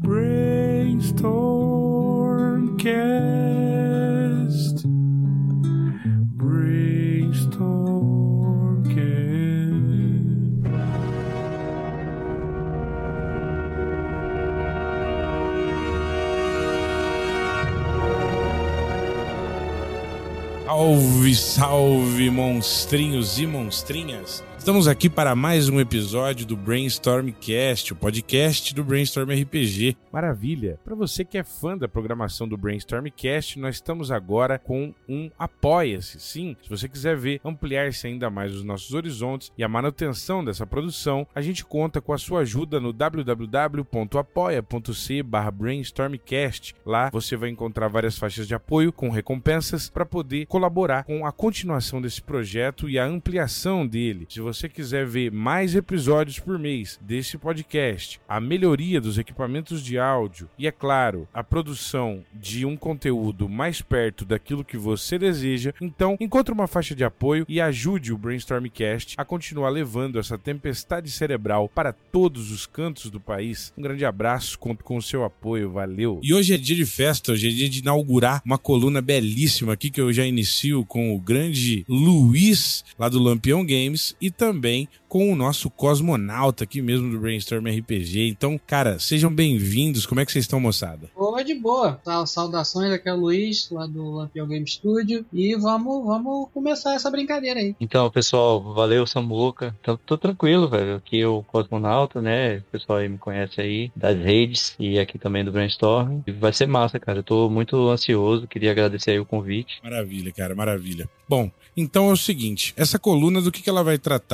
Brainstormcast. Brainstormcast. Salve, salve, monstrinhos e monstrinhas! Estamos aqui para mais um episódio do Brainstormcast, o podcast do Brainstorm RPG. Maravilha! Para você que é fã da programação do Brainstormcast, nós estamos agora com um Apoia-se. Sim, se você quiser ver ampliar-se ainda mais os nossos horizontes e a manutenção dessa produção, a gente conta com a sua ajuda no www.apoia.se brainstormcast. Lá você vai encontrar várias faixas de apoio com recompensas para poder colaborar com a continuação desse projeto e a ampliação dele. Se você quiser ver mais episódios por mês desse podcast, a melhoria dos equipamentos de áudio e, é claro, a produção de um conteúdo mais perto daquilo que você deseja, então encontre uma faixa de apoio e ajude o Brainstormcast a continuar levando essa tempestade cerebral para todos os cantos do país. Um grande abraço, conto com o seu apoio, valeu! E hoje é dia de festa, hoje é dia de inaugurar uma coluna belíssima aqui que eu já inicio com o grande Luiz, lá do Lampião Games, e também com o nosso cosmonauta aqui mesmo do Brainstorm RPG. Então, cara, sejam bem-vindos. Como é que vocês estão, moçada? Boa de boa. Tá, saudações aqui é o Luiz, lá do Lampião Game Studio. E vamos, vamos começar essa brincadeira aí. Então, pessoal, valeu, Samuca. Então, tô tranquilo, velho. Aqui é o Cosmonauta, né? O pessoal aí me conhece aí das redes e aqui também do Brainstorm. E vai ser massa, cara. Eu tô muito ansioso. Queria agradecer aí o convite. Maravilha, cara, maravilha. Bom, então é o seguinte: essa coluna do que, que ela vai tratar?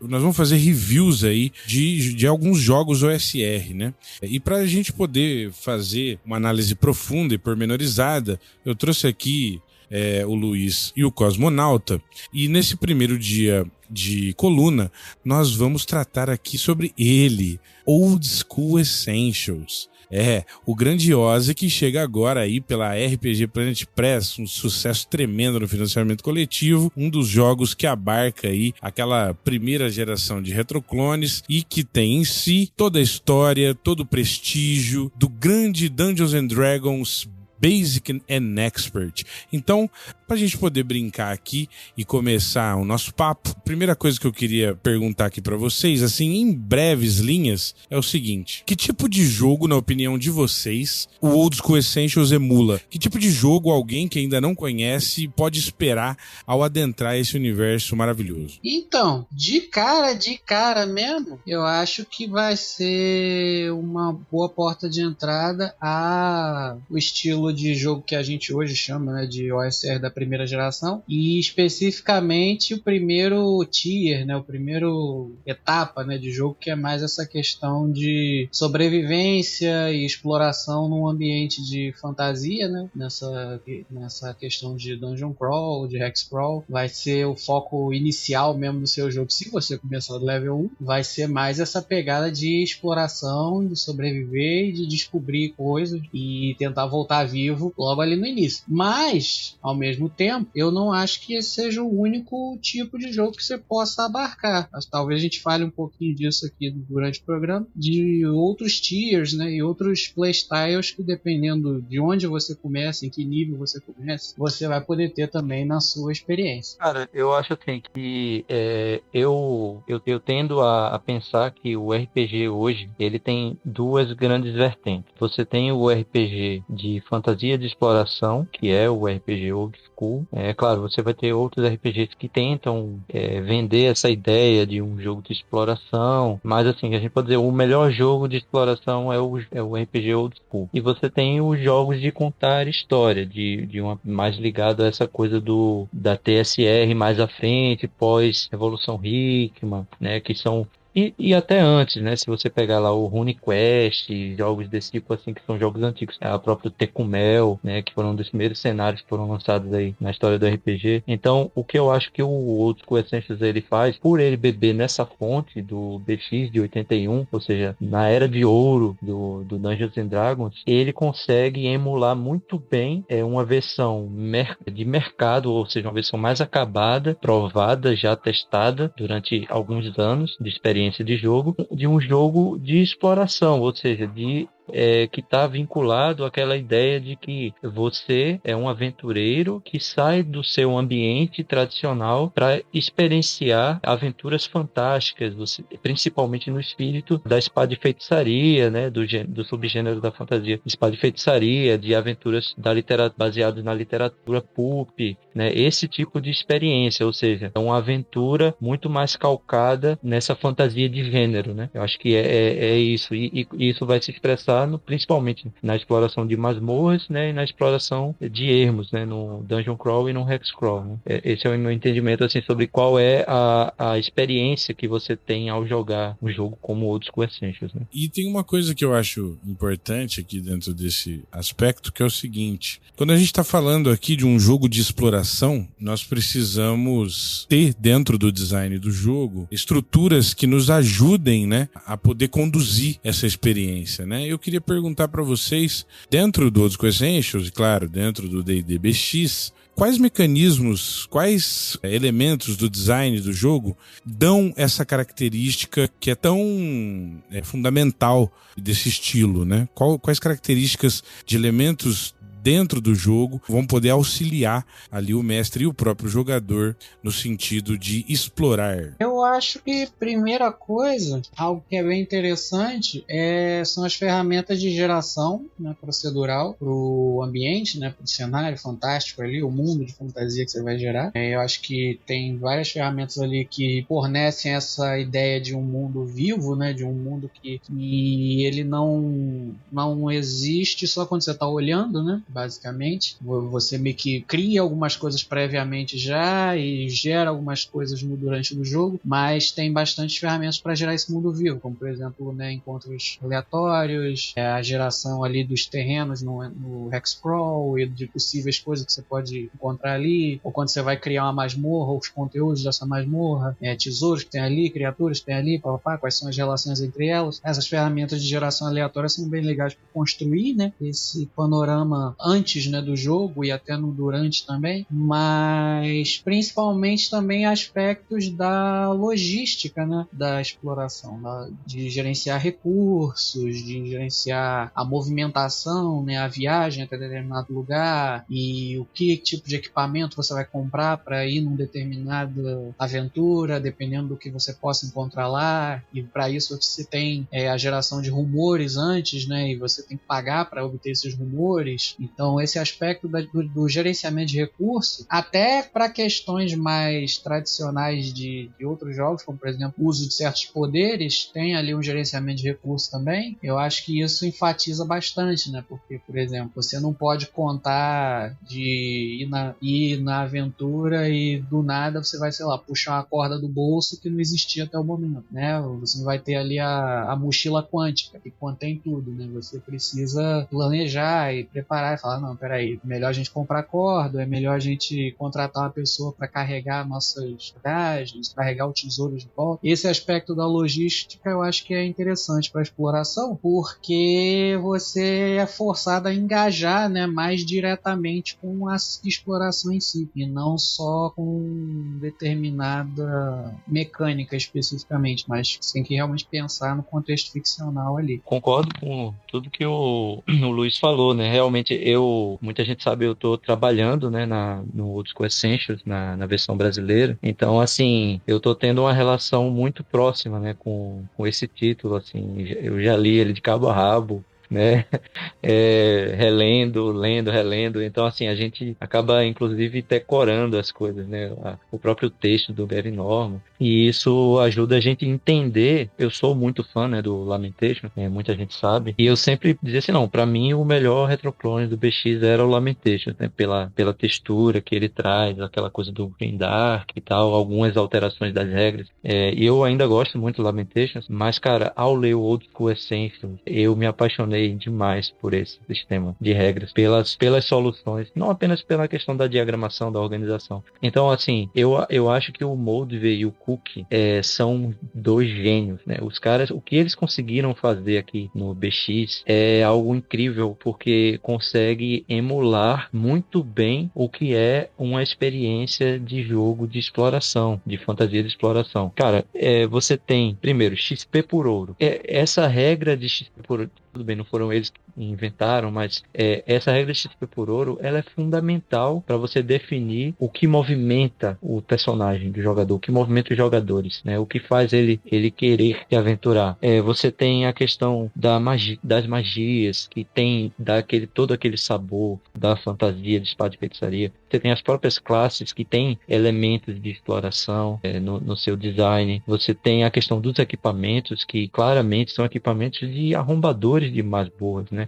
Nós vamos fazer reviews aí de, de alguns jogos OSR, né? E para a gente poder fazer uma análise profunda e pormenorizada, eu trouxe aqui é, o Luiz e o Cosmonauta. E nesse primeiro dia de coluna, nós vamos tratar aqui sobre ele, Old School Essentials. É, o Grandiose que chega agora aí pela RPG Planet Press, um sucesso tremendo no financiamento coletivo, um dos jogos que abarca aí aquela primeira geração de retroclones e que tem em si toda a história, todo o prestígio do grande Dungeons and Dragons Basic and Expert. Então, para a gente poder brincar aqui e começar o nosso papo, primeira coisa que eu queria perguntar aqui para vocês, assim, em breves linhas, é o seguinte: que tipo de jogo, na opinião de vocês, o Old School Essentials emula? Que tipo de jogo alguém que ainda não conhece pode esperar ao adentrar esse universo maravilhoso? Então, de cara, de cara mesmo, eu acho que vai ser uma boa porta de entrada a o estilo de jogo que a gente hoje chama né, de OSR da primeira geração e especificamente o primeiro tier, né, o primeiro etapa né, de jogo que é mais essa questão de sobrevivência e exploração num ambiente de fantasia, né, nessa, nessa questão de dungeon crawl, de hex crawl, vai ser o foco inicial mesmo do seu jogo. Se você começar do level 1, vai ser mais essa pegada de exploração, de sobreviver e de descobrir coisas e tentar voltar vivo logo ali no início. Mas, ao mesmo tempo, eu não acho que esse seja o único tipo de jogo que você possa abarcar. Mas, talvez a gente fale um pouquinho disso aqui durante o programa, de outros tiers, né, e outros playstyles que dependendo de onde você começa, em que nível você começa, você vai poder ter também na sua experiência. Cara, eu acho assim que é, eu, eu, eu tendo a, a pensar que o RPG hoje ele tem duas grandes vertentes. Você tem o RPG de fantasia de exploração, que é o RPG old school. É claro, você vai ter outros RPGs que tentam é, vender essa ideia de um jogo de exploração, mas assim, a gente pode dizer o melhor jogo de exploração é o, é o RPG old school. E você tem os jogos de contar história, de, de uma mais ligado a essa coisa do da TSR mais à frente, pós Revolução Hickman, né, que são e, e, até antes, né? Se você pegar lá o RuneQuest, jogos desse tipo assim, que são jogos antigos, é a própria Tecumel, né? Que foram um dos primeiros cenários que foram lançados aí na história do RPG. Então, o que eu acho que o Old School Essentials ele faz, por ele beber nessa fonte do BX de 81, ou seja, na era de ouro do, do Dungeons and Dragons, ele consegue emular muito bem é, uma versão mer de mercado, ou seja, uma versão mais acabada, provada, já testada durante alguns anos de experiência de jogo, de um jogo de exploração, ou seja, de é, que está vinculado àquela ideia de que você é um aventureiro que sai do seu ambiente tradicional para experienciar aventuras fantásticas, você, principalmente no espírito da espada de feitiçaria, né, do, do subgênero da fantasia, espada de feitiçaria, de aventuras da literatura baseadas na literatura pulp, né, esse tipo de experiência, ou seja, é uma aventura muito mais calcada nessa fantasia de gênero, né? Eu acho que é, é, é isso e, e, isso vai se expressar principalmente na exploração de masmorras, né, e na exploração de ermos, né, no dungeon crawl e no hex crawl. Né? É, esse é o meu entendimento assim sobre qual é a, a experiência que você tem ao jogar um jogo como outros com Essentials. Né? E tem uma coisa que eu acho importante aqui dentro desse aspecto que é o seguinte: quando a gente está falando aqui de um jogo de exploração, nós precisamos ter dentro do design do jogo estruturas que nos ajudem, né, a poder conduzir essa experiência, né? Eu queria perguntar para vocês, dentro do Outros Essentials, claro, dentro do D&D BX, quais mecanismos, quais é, elementos do design do jogo dão essa característica que é tão é, fundamental desse estilo, né? Qual, quais características de elementos dentro do jogo vão poder auxiliar ali o mestre e o próprio jogador no sentido de explorar. Eu acho que primeira coisa, algo que é bem interessante, é, são as ferramentas de geração né, procedural para o ambiente, né, para o cenário fantástico ali, o mundo de fantasia que você vai gerar. É, eu acho que tem várias ferramentas ali que fornecem essa ideia de um mundo vivo, né, de um mundo que, que ele não não existe só quando você está olhando, né? basicamente. Você meio que cria algumas coisas previamente já e gera algumas coisas durante o jogo, mas tem bastante ferramentas para gerar esse mundo vivo, como por exemplo né, encontros aleatórios, é, a geração ali dos terrenos no, no Hexcrawl e de possíveis coisas que você pode encontrar ali, ou quando você vai criar uma masmorra, os conteúdos dessa masmorra, é, tesouros que tem ali, criaturas que tem ali, papá, quais são as relações entre elas. Essas ferramentas de geração aleatória são bem legais para construir né, esse panorama antes né, do jogo e até no durante também, mas principalmente também aspectos da logística né, da exploração, da, de gerenciar recursos, de gerenciar a movimentação, né, a viagem até determinado lugar e o que tipo de equipamento você vai comprar para ir numa determinada aventura, dependendo do que você possa encontrar lá. E para isso você tem é, a geração de rumores antes, né, e você tem que pagar para obter esses rumores. Então, esse aspecto da, do, do, gerenciamento de recursos, até para questões mais tradicionais de, de, outros jogos, como por exemplo o uso de certos poderes, tem ali um gerenciamento de recursos também. Eu acho que isso enfatiza bastante, né? Porque, por exemplo, você não pode contar de ir na, ir na aventura e do nada você vai, sei lá, puxar uma corda do bolso que não existia até o momento, né? Você vai ter ali a, a mochila quântica que contém tudo, né? Você precisa planejar e preparar falar, não, peraí, melhor a gente comprar corda, é melhor a gente contratar uma pessoa para carregar nossas bagagens, carregar o tesouro de volta. Esse aspecto da logística eu acho que é interessante para exploração, porque você é forçado a engajar né, mais diretamente com a exploração em si, e não só com determinada mecânica especificamente, mas você tem que realmente pensar no contexto ficcional ali. Concordo com tudo que o, o Luiz falou, né? Realmente eu, muita gente sabe, eu tô trabalhando, né, na, no Old School Essentials, na, na versão brasileira. Então, assim, eu tô tendo uma relação muito próxima, né, com, com esse título, assim. Eu já li ele de cabo a rabo né? É, relendo, lendo, relendo. Então, assim, a gente acaba, inclusive, decorando as coisas, né? O próprio texto do Gary Norman. E isso ajuda a gente a entender. Eu sou muito fã, né, do Lamentation, né? muita gente sabe. E eu sempre dizia assim, não, para mim o melhor retroclone do BX era o Lamentation, né? Pela, pela textura que ele traz, aquela coisa do Green Dark e tal, algumas alterações das regras. É, eu ainda gosto muito do Lamentations, mas, cara, ao ler o Old School Essentials, eu me apaixonei apaixonei demais por esse sistema de regras, pelas, pelas soluções, não apenas pela questão da diagramação da organização. Então, assim, eu, eu acho que o Moldve e o Cook é, são dois gênios, né? Os caras, o que eles conseguiram fazer aqui no BX é algo incrível, porque consegue emular muito bem o que é uma experiência de jogo de exploração, de fantasia de exploração. Cara, é, você tem, primeiro, XP por ouro. É, essa regra de XP por ouro, tudo bem, não foram eles que inventaram, mas é, essa regra de XP por ouro ela é fundamental para você definir o que movimenta o personagem do jogador, o que movimenta os jogadores, né? O que faz ele ele querer se aventurar. É, você tem a questão da magia, das magias que tem daquele todo aquele sabor da fantasia de espada de feitiçaria. Você tem as próprias classes que têm elementos de exploração é, no, no seu design. Você tem a questão dos equipamentos que claramente são equipamentos de arrombadores de masmorras, né?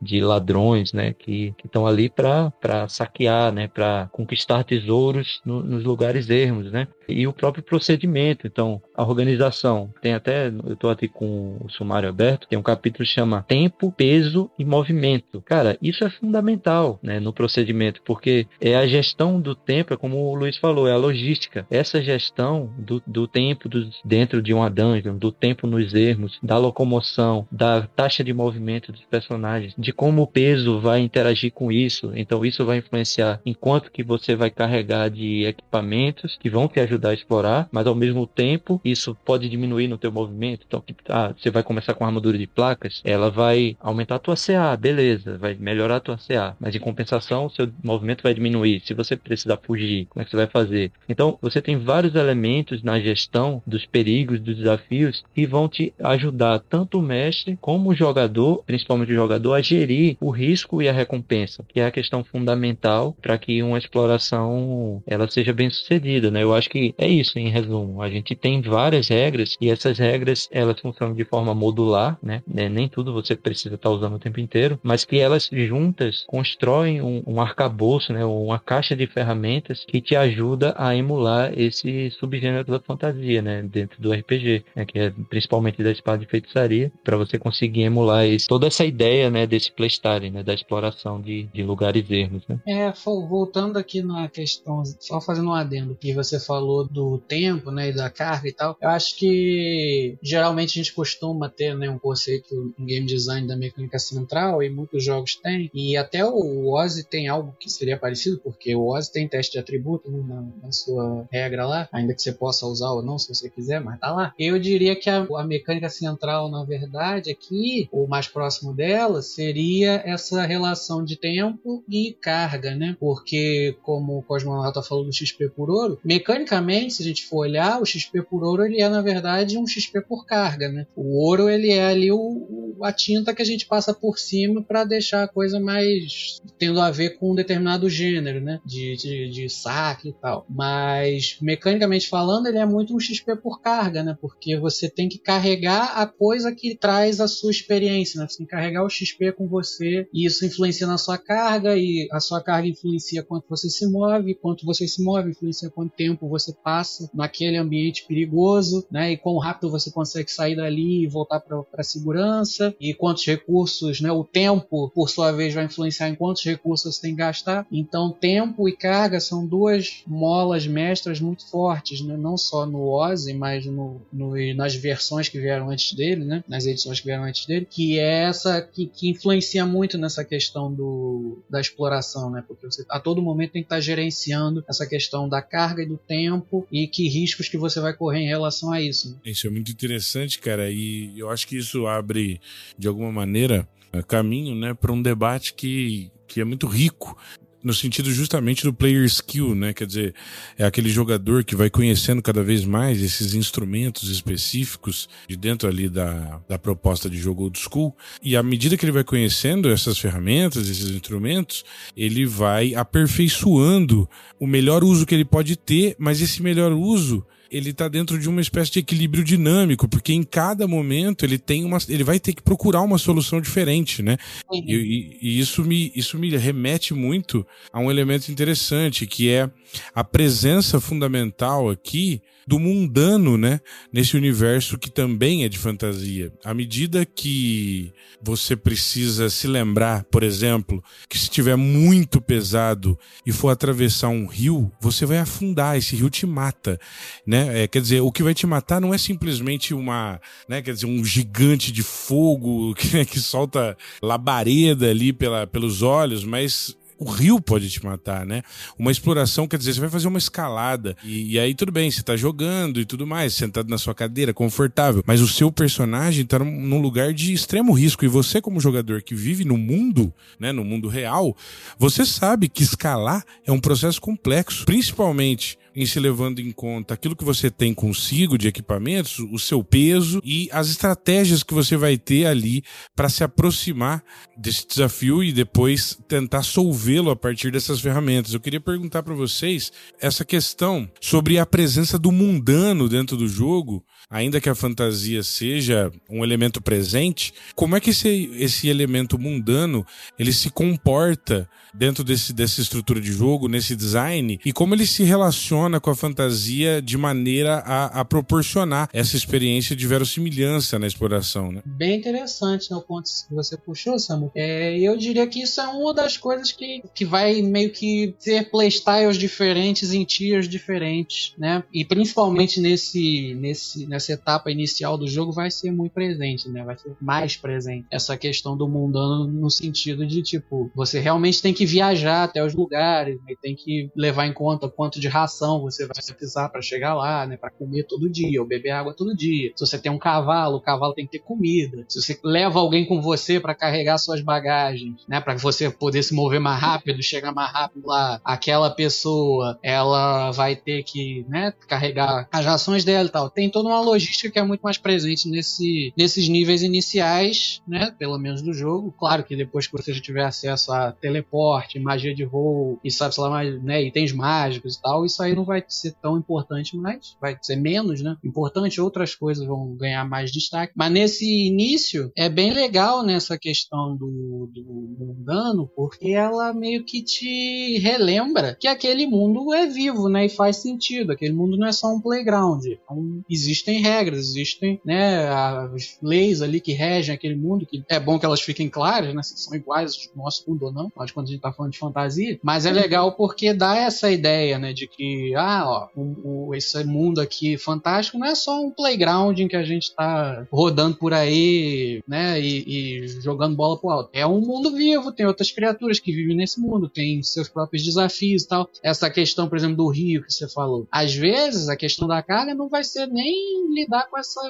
de ladrões, né, que estão ali para saquear, né, para conquistar tesouros no, nos lugares ermos, né, e o próprio procedimento. Então, a organização tem até, eu estou aqui com o sumário aberto, tem um capítulo que chama Tempo, Peso e Movimento. Cara, isso é fundamental, né, no procedimento, porque é a gestão do tempo, é como o Luiz falou, é a logística. Essa gestão do, do tempo do, dentro de uma dungeon, do tempo nos ermos, da locomoção, da taxa de movimento dos personagens, de como o peso vai interagir com isso. Então isso vai influenciar em quanto que você vai carregar de equipamentos que vão te ajudar a explorar, mas ao mesmo tempo isso pode diminuir no teu movimento. Então ah, você vai começar com armadura de placas, ela vai aumentar a tua CA, beleza, vai melhorar a tua CA, mas em compensação o seu movimento vai diminuir. Se você precisar fugir, como é que você vai fazer? Então você tem vários elementos na gestão dos perigos, dos desafios que vão te ajudar tanto o mestre como o jogador, principalmente o jogador, a gerir o risco e a recompensa, que é a questão fundamental para que uma exploração ela seja bem sucedida, né? Eu acho que é isso em resumo. A gente tem várias regras e essas regras elas funcionam de forma modular, né? É, nem tudo você precisa estar usando o tempo inteiro, mas que elas juntas constroem um, um arcabouço, né? Uma caixa de ferramentas que te ajuda a emular esse subgênero da fantasia, né? Dentro do RPG, né? que é principalmente da espada de feitiçaria, para você conseguir emular esse, toda essa ideia, né? Desse playstyle, né? Da exploração de, de lugares ermos, né? É, voltando aqui na questão, só fazendo um adendo, que você falou do tempo, né? E da carga e tal. Eu acho que geralmente a gente costuma ter, né? Um conceito em game design da mecânica central e muitos jogos têm. E até o Ozzy tem algo que seria parecido, porque o Ozzy tem teste de atributo né, na, na, sua regra lá, ainda que você possa usar ou não, se você quiser, mas tá lá. Eu diria que a, a mecânica central, na verdade, aqui, o mais próximo dela, seria seria essa relação de tempo e carga, né? Porque, como o Cosmonauta falou do XP por ouro, mecanicamente, se a gente for olhar, o XP por ouro ele é, na verdade, um XP por carga, né? O ouro ele é ali o, a tinta que a gente passa por cima para deixar a coisa mais tendo a ver com um determinado gênero, né? De, de, de saque e tal. Mas, mecanicamente falando, ele é muito um XP por carga, né? Porque você tem que carregar a coisa que traz a sua experiência, né? Você tem que carregar o XP com você e isso influencia na sua carga e a sua carga influencia quanto você se move, quanto você se move influencia quanto tempo você passa naquele ambiente perigoso, né? E quão rápido você consegue sair dali e voltar para a segurança e quantos recursos, né? O tempo, por sua vez, vai influenciar em quantos recursos você tem que gastar. Então, tempo e carga são duas molas mestras muito fortes, né? Não só no Ozzy, mas no, no, nas versões que vieram antes dele, né? Nas edições que vieram antes dele, que é essa que, que influencia influencia muito nessa questão do, da exploração, né? Porque você a todo momento tem que estar gerenciando essa questão da carga e do tempo e que riscos que você vai correr em relação a isso. Né? Isso é muito interessante, cara, e eu acho que isso abre, de alguma maneira, caminho né, para um debate que, que é muito rico no sentido justamente do player skill, né? Quer dizer, é aquele jogador que vai conhecendo cada vez mais esses instrumentos específicos de dentro ali da, da proposta de jogo old school. E à medida que ele vai conhecendo essas ferramentas, esses instrumentos, ele vai aperfeiçoando o melhor uso que ele pode ter, mas esse melhor uso ele está dentro de uma espécie de equilíbrio dinâmico, porque em cada momento ele tem uma, ele vai ter que procurar uma solução diferente, né? Uhum. E, e, isso me, isso me remete muito a um elemento interessante que é a presença fundamental aqui do mundano, né? Nesse universo que também é de fantasia. À medida que você precisa se lembrar, por exemplo, que se estiver muito pesado e for atravessar um rio, você vai afundar, esse rio te mata, né? É, quer dizer, o que vai te matar não é simplesmente uma, né? Quer dizer, um gigante de fogo que, que solta labareda ali pela, pelos olhos, mas o rio pode te matar, né? Uma exploração, quer dizer, você vai fazer uma escalada e, e aí tudo bem, você tá jogando e tudo mais, sentado na sua cadeira, confortável, mas o seu personagem tá num, lugar de extremo risco e você como jogador que vive no mundo, né, no mundo real, você sabe que escalar é um processo complexo, principalmente em se levando em conta aquilo que você tem consigo de equipamentos, o seu peso e as estratégias que você vai ter ali para se aproximar desse desafio e depois tentar solvê-lo a partir dessas ferramentas. Eu queria perguntar para vocês essa questão sobre a presença do mundano dentro do jogo, ainda que a fantasia seja um elemento presente, como é que esse, esse elemento mundano ele se comporta dentro desse, dessa estrutura de jogo, nesse design, e como ele se relaciona com a fantasia de maneira a, a proporcionar essa experiência de verossimilhança na exploração, né? Bem interessante né, o ponto que você puxou, Samu. É, eu diria que isso é uma das coisas que, que vai meio que ter playstyles diferentes em tiers diferentes, né? E principalmente nesse, nesse, etapa inicial do jogo vai ser muito presente, né? Vai ser mais presente essa questão do mundano no sentido de, tipo, você realmente tem que viajar até os lugares, né? tem que levar em conta quanto de ração você vai precisar para chegar lá, né? Para comer todo dia ou beber água todo dia. Se você tem um cavalo, o cavalo tem que ter comida. Se você leva alguém com você para carregar suas bagagens, né? Para você poder se mover mais rápido, chegar mais rápido lá, aquela pessoa, ela vai ter que, né? Carregar as rações dela e tal. Tem toda uma logística que é muito mais presente nesse, nesses níveis iniciais, né? Pelo menos do jogo. Claro que depois que você já tiver acesso a teleporte, magia de voo e sabe, lá, né? Itens mágicos e tal, isso aí não vai ser tão importante mais, vai ser menos, né? Importante, outras coisas vão ganhar mais destaque. Mas nesse início é bem legal nessa questão do, do mundano, porque ela meio que te relembra que aquele mundo é vivo, né? E faz sentido. Aquele mundo não é só um playground. Então, existem regras, existem, né? As leis ali que regem aquele mundo, que é bom que elas fiquem claras, né? Se são iguais ao nosso mundo ou não, mas quando a gente tá falando de fantasia. Mas é legal porque dá essa ideia, né? De que ah, ó, o, o, esse mundo aqui fantástico não é só um playground em que a gente tá rodando por aí, né, e, e jogando bola pro alto. É um mundo vivo, tem outras criaturas que vivem nesse mundo, tem seus próprios desafios e tal. Essa questão, por exemplo, do rio que você falou. Às vezes, a questão da carga não vai ser nem lidar com essa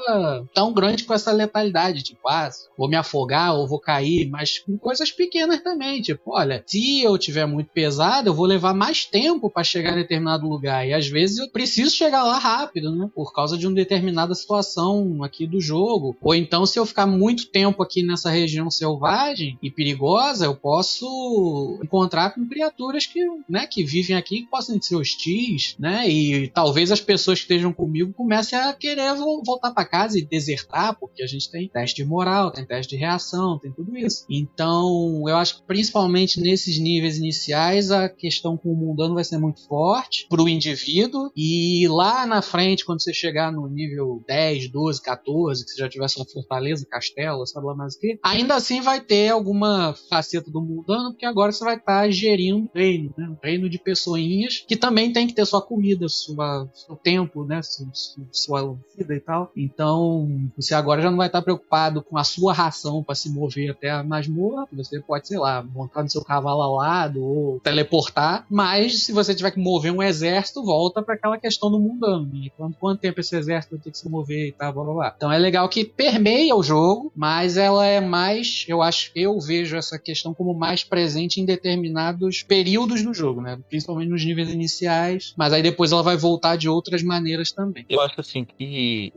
tão grande com essa letalidade, tipo, ah, vou me afogar ou vou cair, mas com coisas pequenas também, tipo, olha, se eu tiver muito pesado, eu vou levar mais tempo para chegar em determinado lugar. E às vezes eu preciso chegar lá rápido, né? Por causa de uma determinada situação aqui do jogo. Ou então, se eu ficar muito tempo aqui nessa região selvagem e perigosa, eu posso encontrar com criaturas que, né, que vivem aqui que possam ser hostis, né? E talvez as pessoas que estejam comigo comecem a querer voltar para casa e desertar, porque a gente tem teste de moral, tem teste de reação, tem tudo isso. Então, eu acho que principalmente nesses níveis iniciais, a questão com o mundano vai ser muito forte pro indivíduo indivíduo, e lá na frente, quando você chegar no nível 10, 12, 14, que você já tiver sua fortaleza, castelo, sabe lá mais o que, ainda assim vai ter alguma faceta do mundano, porque agora você vai estar tá gerindo um reino, né? Um reino de pessoinhas que também tem que ter sua comida, sua, seu tempo, né? Sua, sua e tal. Então, você agora já não vai estar preocupado com a sua ração para se mover até a masmorra. Você pode, sei lá, montar no seu cavalo ao lado ou teleportar, mas se você tiver que mover um exército, exército volta para aquela questão do mundano. Né? Quanto, quanto tempo esse exército vai ter que se mover e tal, blá blá blá. Então é legal que permeia o jogo, mas ela é mais, eu acho, eu vejo essa questão como mais presente em determinados períodos do jogo, né? Principalmente nos níveis iniciais, mas aí depois ela vai voltar de outras maneiras também. Eu acho assim que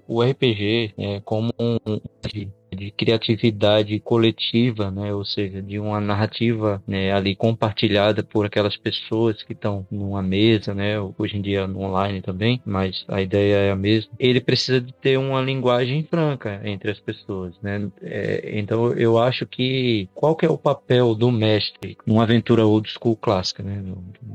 o RPG é como um de criatividade coletiva, né? Ou seja, de uma narrativa né, ali compartilhada por aquelas pessoas que estão numa mesa, né? Hoje em dia no online também, mas a ideia é a mesma. Ele precisa de ter uma linguagem franca entre as pessoas, né? É, então eu acho que qual que é o papel do mestre numa aventura old school clássica, né?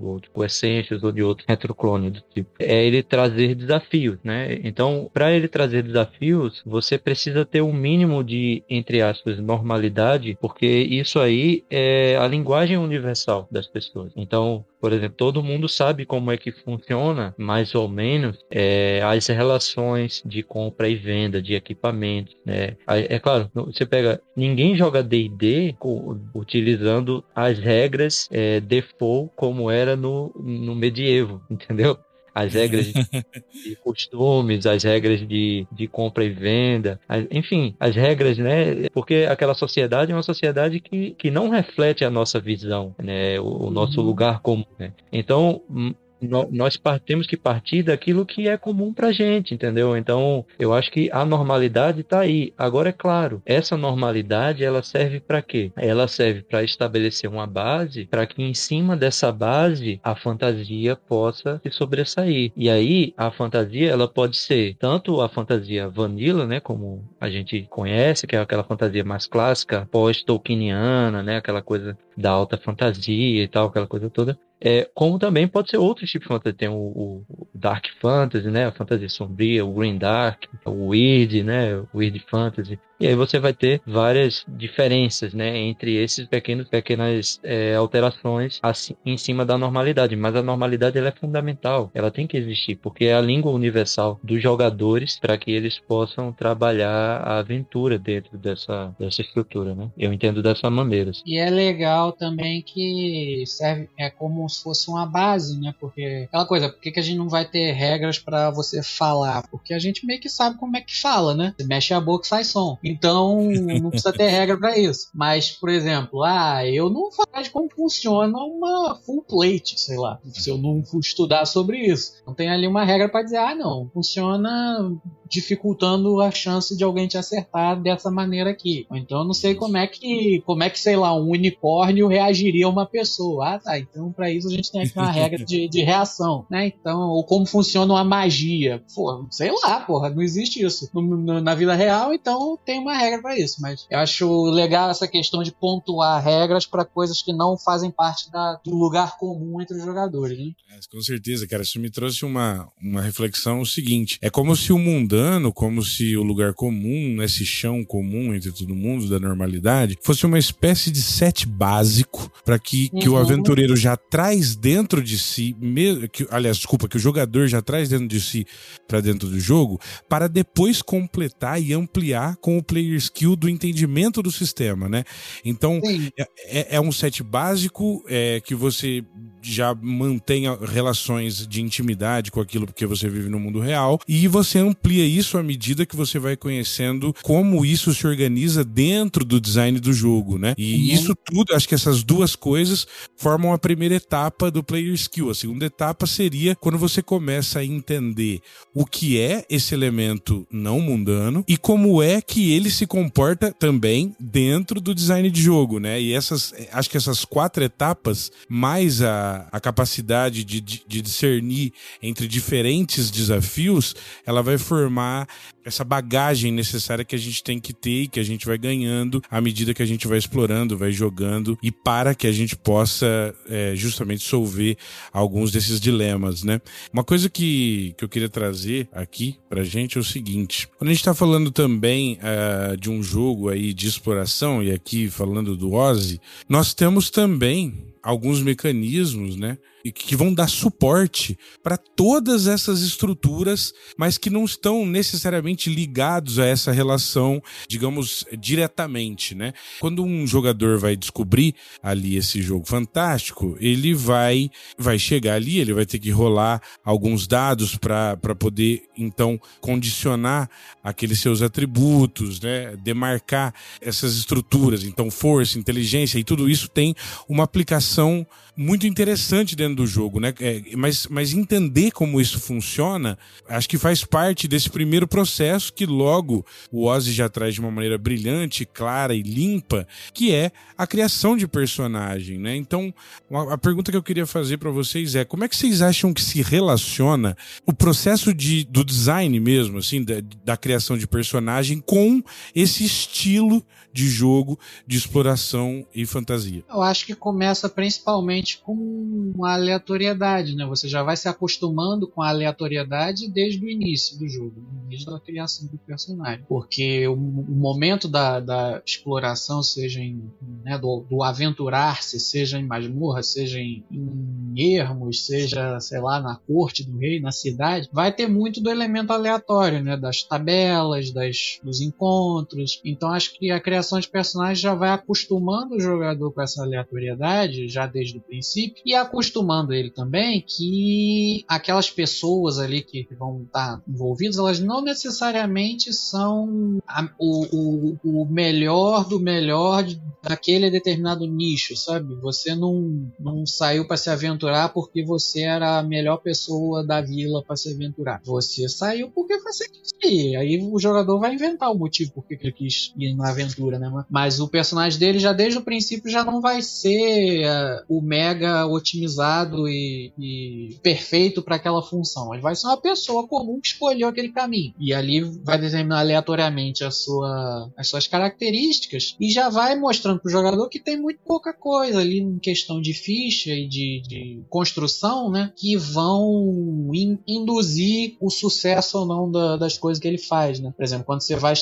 Ou tipo Essentials ou de outro retroclone do tipo. É ele trazer desafios, né? Então, para ele trazer desafios, você precisa ter um mínimo de, entre aspas, normalidade, porque isso aí é a linguagem universal das pessoas. Então, por exemplo, todo mundo sabe como é que funciona, mais ou menos, é, as relações de compra e venda de equipamentos. Né? É claro, você pega. Ninguém joga DD utilizando as regras é, default como era no, no medievo, entendeu? As regras de, costumes, as regras de, de compra e venda, as, enfim, as regras, né? Porque aquela sociedade é uma sociedade que, que não reflete a nossa visão, né? O, o nosso uhum. lugar comum. Né? Então, nós temos que partir daquilo que é comum pra gente, entendeu? Então, eu acho que a normalidade tá aí. Agora, é claro, essa normalidade, ela serve para quê? Ela serve para estabelecer uma base para que em cima dessa base a fantasia possa se sobressair. E aí, a fantasia, ela pode ser tanto a fantasia vanilla, né, como a gente conhece, que é aquela fantasia mais clássica, pós-Tolkieniana, né, aquela coisa da alta fantasia e tal, aquela coisa toda, é, como também pode ser outros tipos de fantasia. Tem o, o, Dark Fantasy, né? A fantasia sombria, o Green Dark, o Weird, né? O Weird Fantasy. E aí você vai ter várias diferenças, né, entre esses pequenos pequenas é, alterações assim, em cima da normalidade. Mas a normalidade ela é fundamental, ela tem que existir porque é a língua universal dos jogadores para que eles possam trabalhar a aventura dentro dessa dessa estrutura, né? Eu entendo dessa maneira. Assim. E é legal também que serve é como se fosse uma base, né? Porque aquela coisa, por que, que a gente não vai ter regras para você falar? Porque a gente meio que sabe como é que fala, né? Você mexe a boca e sai som. Então, não precisa ter regra para isso. Mas, por exemplo, ah, eu não falo de como funciona uma full plate, sei lá, se eu não estudar sobre isso. Não tem ali uma regra para dizer, ah, não, funciona dificultando a chance de alguém te acertar dessa maneira aqui. Então eu não sei como é que, como é que, sei lá, um unicórnio reagiria a uma pessoa. Ah, tá. Então para isso a gente tem aqui uma regra de, de reação, né? Então, ou como funciona uma magia. Pô, sei lá, porra, não existe isso no, no, na vida real, então tem uma regra para isso. Mas eu acho legal essa questão de pontuar regras para coisas que não fazem parte da, do lugar comum entre os jogadores, né? É, com certeza, cara. Isso me trouxe uma, uma reflexão o seguinte: é como se o mundano, como se o lugar comum, esse chão comum entre todo mundo, da normalidade, fosse uma espécie de set básico para que, uhum. que o aventureiro já traz dentro de si, que, aliás, desculpa, que o jogador já traz dentro de si para dentro do jogo, para depois completar e ampliar com o player skill do entendimento do sistema, né? Então, é, é, é, um set básico é, que você já mantenha relações de intimidade com aquilo porque você vive no mundo real e você amplia isso à medida que você vai conhecendo como isso se organiza dentro do design do jogo, né? E uhum. isso tudo, acho que essas duas coisas formam a primeira etapa do player skill. A segunda etapa seria quando você começa a entender o que é esse elemento não mundano e como é que ele se comporta também dentro do design de jogo, né? E essas, acho que essas quatro etapas, mais a, a capacidade de, de, de discernir entre diferentes desafios, ela vai formar formar essa bagagem necessária que a gente tem que ter e que a gente vai ganhando à medida que a gente vai explorando, vai jogando e para que a gente possa é, justamente solver alguns desses dilemas, né? Uma coisa que, que eu queria trazer aqui pra gente é o seguinte: quando a gente tá falando também uh, de um jogo aí de exploração, e aqui falando do Ozzy, nós temos também alguns mecanismos, né? Que vão dar suporte para todas essas estruturas, mas que não estão necessariamente ligados a essa relação, digamos, diretamente, né? Quando um jogador vai descobrir ali esse jogo fantástico, ele vai vai chegar ali, ele vai ter que rolar alguns dados para poder então condicionar aqueles seus atributos, né? Demarcar essas estruturas, então força, inteligência e tudo isso tem uma aplicação muito interessante dentro do jogo, né? É, mas, mas entender como isso funciona, acho que faz parte desse primeiro processo que logo o Ozzy já traz de uma maneira brilhante, clara e limpa, que é a criação de personagem, né? Então, a pergunta que eu queria fazer para vocês é: como é que vocês acham que se relaciona o processo de, do design mesmo, assim, da, da criação de personagem com esse estilo de jogo de exploração e fantasia? Eu acho que começa principalmente com uma aleatoriedade, né? Você já vai se acostumando com a aleatoriedade desde o início do jogo, né? desde a criação do personagem. Porque o momento da, da, exploração, seja em, né, do, do aventurar-se, seja em masmorra, seja em, em ermos, seja, sei lá, na corte do rei, na cidade, vai ter muito do elemento aleatório, né? Das tabelas, das, dos encontros. Então acho que a criação de personagens já vai acostumando o jogador com essa aleatoriedade, já desde o princípio, e acostumando ele também que aquelas pessoas ali que vão estar envolvidas, elas não necessariamente são a, o, o, o melhor do melhor daquele determinado nicho, sabe? Você não, não saiu para se aventurar porque você era a melhor pessoa da vila para se aventurar. Você saiu porque você quis ir. Aí o jogador vai inventar o motivo por que ele quis ir na aventura, né? Mas o personagem dele já desde o princípio já não vai ser uh, o mega otimizado e, e perfeito para aquela função. Ele vai ser uma pessoa comum que escolheu aquele caminho. E ali vai determinar aleatoriamente a sua, as suas características e já vai mostrando para o jogador que tem muito pouca coisa ali em questão de ficha e de, de construção, né? Que vão in, induzir o sucesso ou não da, das coisas que ele faz, né? Por exemplo, quando você vai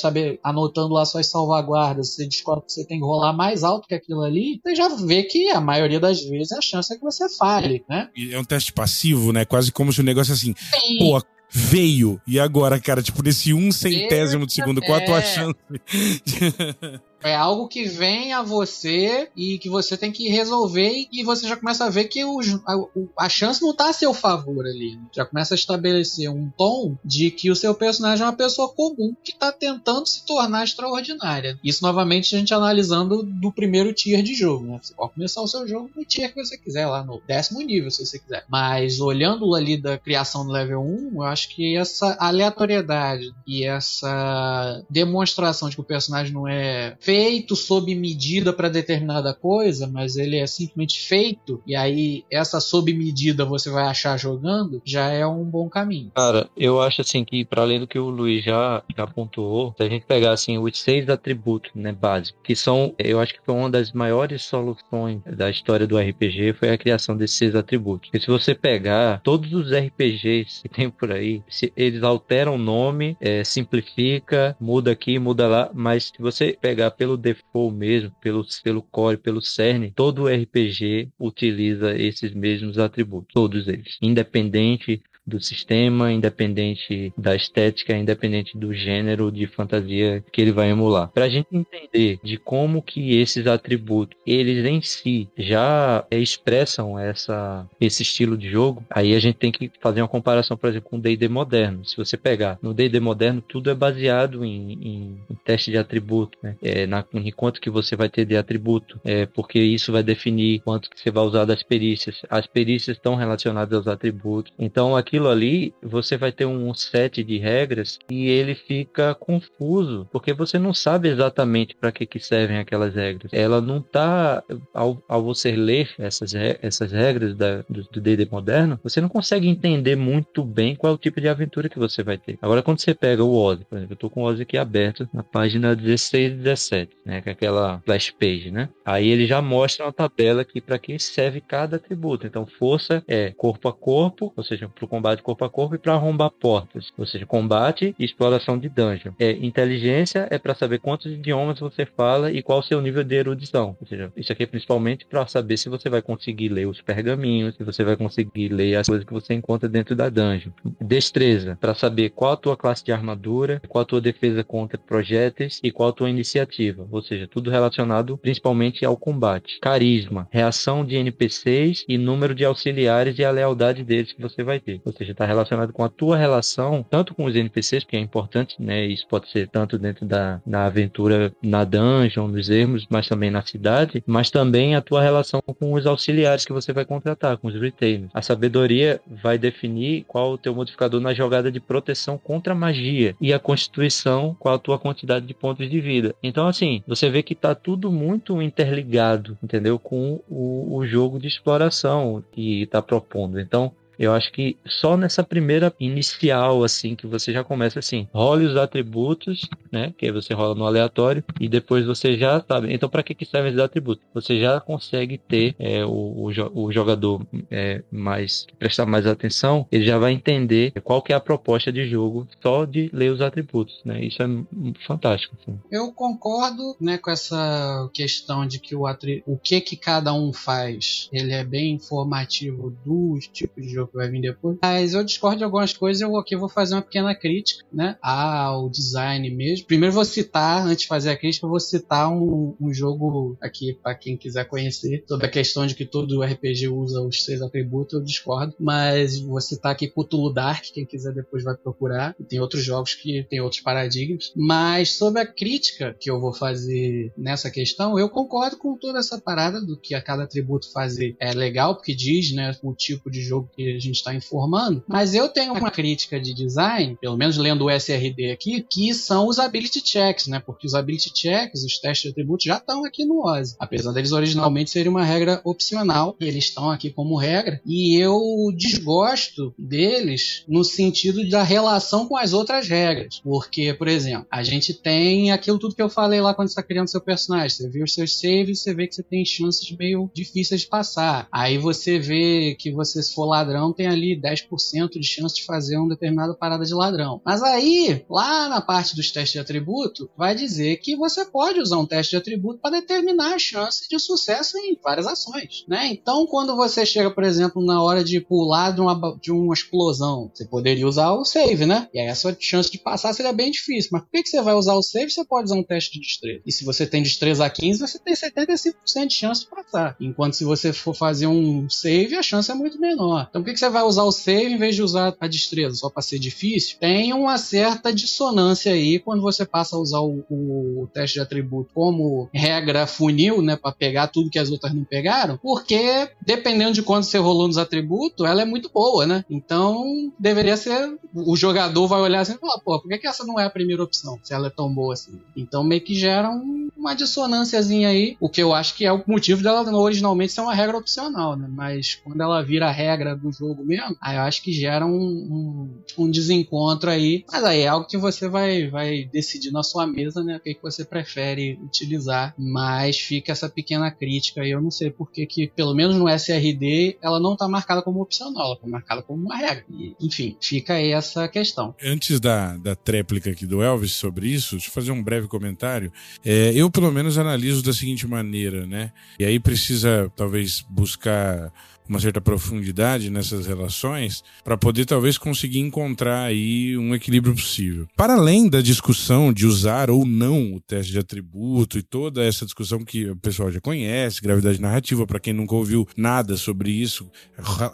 anotando lá suas salvaguardas, você descobre que você tem que rolar mais alto que aquilo ali, você já vê que a maioria das vezes a chance é que você falhe, né? É um teste passivo, né? Quase como se o negócio assim, Sim. pô, veio. E agora, cara, tipo, nesse um centésimo de segundo, qual a tua é. chance? É algo que vem a você e que você tem que resolver e você já começa a ver que o, a, a chance não está a seu favor ali. Já começa a estabelecer um tom de que o seu personagem é uma pessoa comum que está tentando se tornar extraordinária. Isso novamente a gente analisando do primeiro tier de jogo. Né? Você pode começar o seu jogo no tier que você quiser, lá no décimo nível, se você quiser. Mas olhando ali da criação do level 1, eu acho que essa aleatoriedade e essa demonstração de que o personagem não é feito sob medida para determinada coisa, mas ele é simplesmente feito, e aí essa sob medida você vai achar jogando, já é um bom caminho. Cara, eu acho assim que, para além do que o Luiz já, já pontuou, se a gente pegar assim os seis atributos né, básicos, que são, eu acho que foi uma das maiores soluções da história do RPG, foi a criação desses seis atributos. Porque se você pegar todos os RPGs que tem por aí, se eles alteram o nome, é, simplifica, muda aqui, muda lá, mas se você pegar pelo default mesmo, pelo, pelo core, pelo cerne, todo RPG utiliza esses mesmos atributos, todos eles, independente do sistema, independente da estética, independente do gênero de fantasia que ele vai emular. Para a gente entender de como que esses atributos, eles em si já expressam essa, esse estilo de jogo, aí a gente tem que fazer uma comparação, por exemplo, com o D&D moderno. Se você pegar no D&D moderno, tudo é baseado em, em, em teste de atributo, né? É, na, em quanto que você vai ter de atributo, é, porque isso vai definir quanto que você vai usar das perícias. As perícias estão relacionadas aos atributos. Então aqui aquilo ali, você vai ter um set de regras e ele fica confuso, porque você não sabe exatamente para que, que servem aquelas regras. Ela não tá ao, ao você ler essas, essas regras da, do D&D moderno, você não consegue entender muito bem qual é o tipo de aventura que você vai ter. Agora, quando você pega o Ozzy, por exemplo, eu tô com o Ozzy aqui aberto na página 16 e 17, né, que é aquela flash page, né? Aí ele já mostra uma tabela aqui para que serve cada atributo. Então, força é corpo a corpo, ou seja, para o combate corpo a corpo e para arrombar portas, ou seja, combate e exploração de dungeon. É, inteligência é para saber quantos idiomas você fala e qual o seu nível de erudição. Ou seja, isso aqui é principalmente para saber se você vai conseguir ler os pergaminhos, se você vai conseguir ler as coisas que você encontra dentro da dungeon. Destreza, para saber qual a tua classe de armadura, qual a tua defesa contra projéteis e qual a tua iniciativa. Ou seja, tudo relacionado principalmente ao combate. Carisma, reação de NPCs e número de auxiliares e a lealdade deles que você vai ter. Ou seja, está relacionado com a tua relação, tanto com os NPCs, que é importante, né? Isso pode ser tanto dentro da, da aventura na dungeon, nos ermos, mas também na cidade, mas também a tua relação com os auxiliares que você vai contratar, com os retainers. A sabedoria vai definir qual o teu modificador na jogada de proteção contra magia e a constituição, qual a tua quantidade de pontos de vida. Então, assim, você vê que tá tudo muito interligado, entendeu? Com o, o jogo de exploração que está propondo. Então, Eu acho que só nessa primeira inicial, assim, que você já começa assim, role os atributos, né? Que aí você rola no aleatório e depois você já sabe. Então, para que, que servem esses atributos? Você já consegue ter é, o, o, jogador é, mais prestar mais atenção, ele já vai entender qual que é a proposta de jogo só de ler os atributos, né? Isso é fantástico. Assim. Eu concordo, né, com essa questão de que o, o que que cada um faz, ele é bem informativo dos tipos de jogo que vai vir depois. Mas eu discordo de algumas coisas, eu aqui vou fazer uma pequena crítica, né, ao design mesmo. Primeiro vou citar, antes de fazer a crítica, vou citar um, um jogo aqui para quem quiser conhecer sobre a questão de que todo RPG usa os seis atributos, eu discordo, mas vou citar aqui Cthulhu Dark, quem quiser depois vai procurar. Tem outros jogos que tem outros paradigmas, mas sobre a crítica que eu vou fazer nessa questão, eu concordo com toda essa parada do que a cada atributo fazer é legal, porque diz, né, o tipo de jogo que a gente está informando, mas eu tenho uma crítica de design, pelo menos lendo o SRD aqui, que são os ability checks, né, porque os ability checks, os testes de atributos já estão aqui no OSI, apesar deles originalmente serem uma regra opcional, eles estão aqui como regra, e eu desgosto deles no sentido da relação com as outras regras, porque, por exemplo, a gente tem aquilo tudo que eu falei lá quando você está criando seu personagem, você vê os seus saves, você vê que você tem chances meio difíceis de passar, aí você vê que você, se for ladrão, tem ali 10% de chance de fazer uma determinada parada de ladrão, mas aí, lá na parte dos testes de atributo, vai dizer que você pode usar um teste de atributo para determinar a chance de sucesso em várias ações, né? Então, quando você chega, por exemplo, na hora de pular de uma, de uma explosão, você poderia usar o save, né? E aí a sua chance de passar seria bem difícil. Mas por que, que você vai usar o save? Você pode usar um teste de destreza. E se você tem destreza a 15, você tem 75% de chance de passar. Enquanto se você for fazer um save, a chance é muito menor. Então por que, que você vai usar o save em vez de usar a destreza? Só para ser difícil? Tem uma certa dissonância aí quando você passa a usar o, o teste de atributo como regra funil, né? Para pegar tudo que as outras não pegaram. Porque dependendo de quando você rolou nos atributos, ela é muito boa, né? Então deveria ser. O jogador vai olhar assim falar, pô, por que, que essa não é a primeira opção? Se ela é tão boa assim. Então meio que gera um, uma dissonânciazinha aí, o que eu acho que é o motivo dela originalmente ser uma regra opcional, né? Mas quando ela vira a regra do jogo mesmo, aí eu acho que gera um, um, um desencontro aí. Mas aí é algo que você vai, vai decidir na sua mesa, né? O que, que você prefere utilizar. Mas fica essa pequena crítica aí. Eu não sei por que, que pelo menos no SRD, ela não tá marcada como opcional, ela tá marcada como uma regra. E, enfim, fica aí essa questão. Antes da, da tréplica aqui do Elvis sobre isso, deixa eu fazer um breve comentário. É, eu, pelo menos, analiso da seguinte maneira, né? E aí precisa, talvez, buscar uma certa profundidade nessas relações para poder talvez conseguir encontrar aí um equilíbrio possível. Para além da discussão de usar ou não o teste de atributo e toda essa discussão que o pessoal já conhece, gravidade narrativa, para quem nunca ouviu nada sobre isso,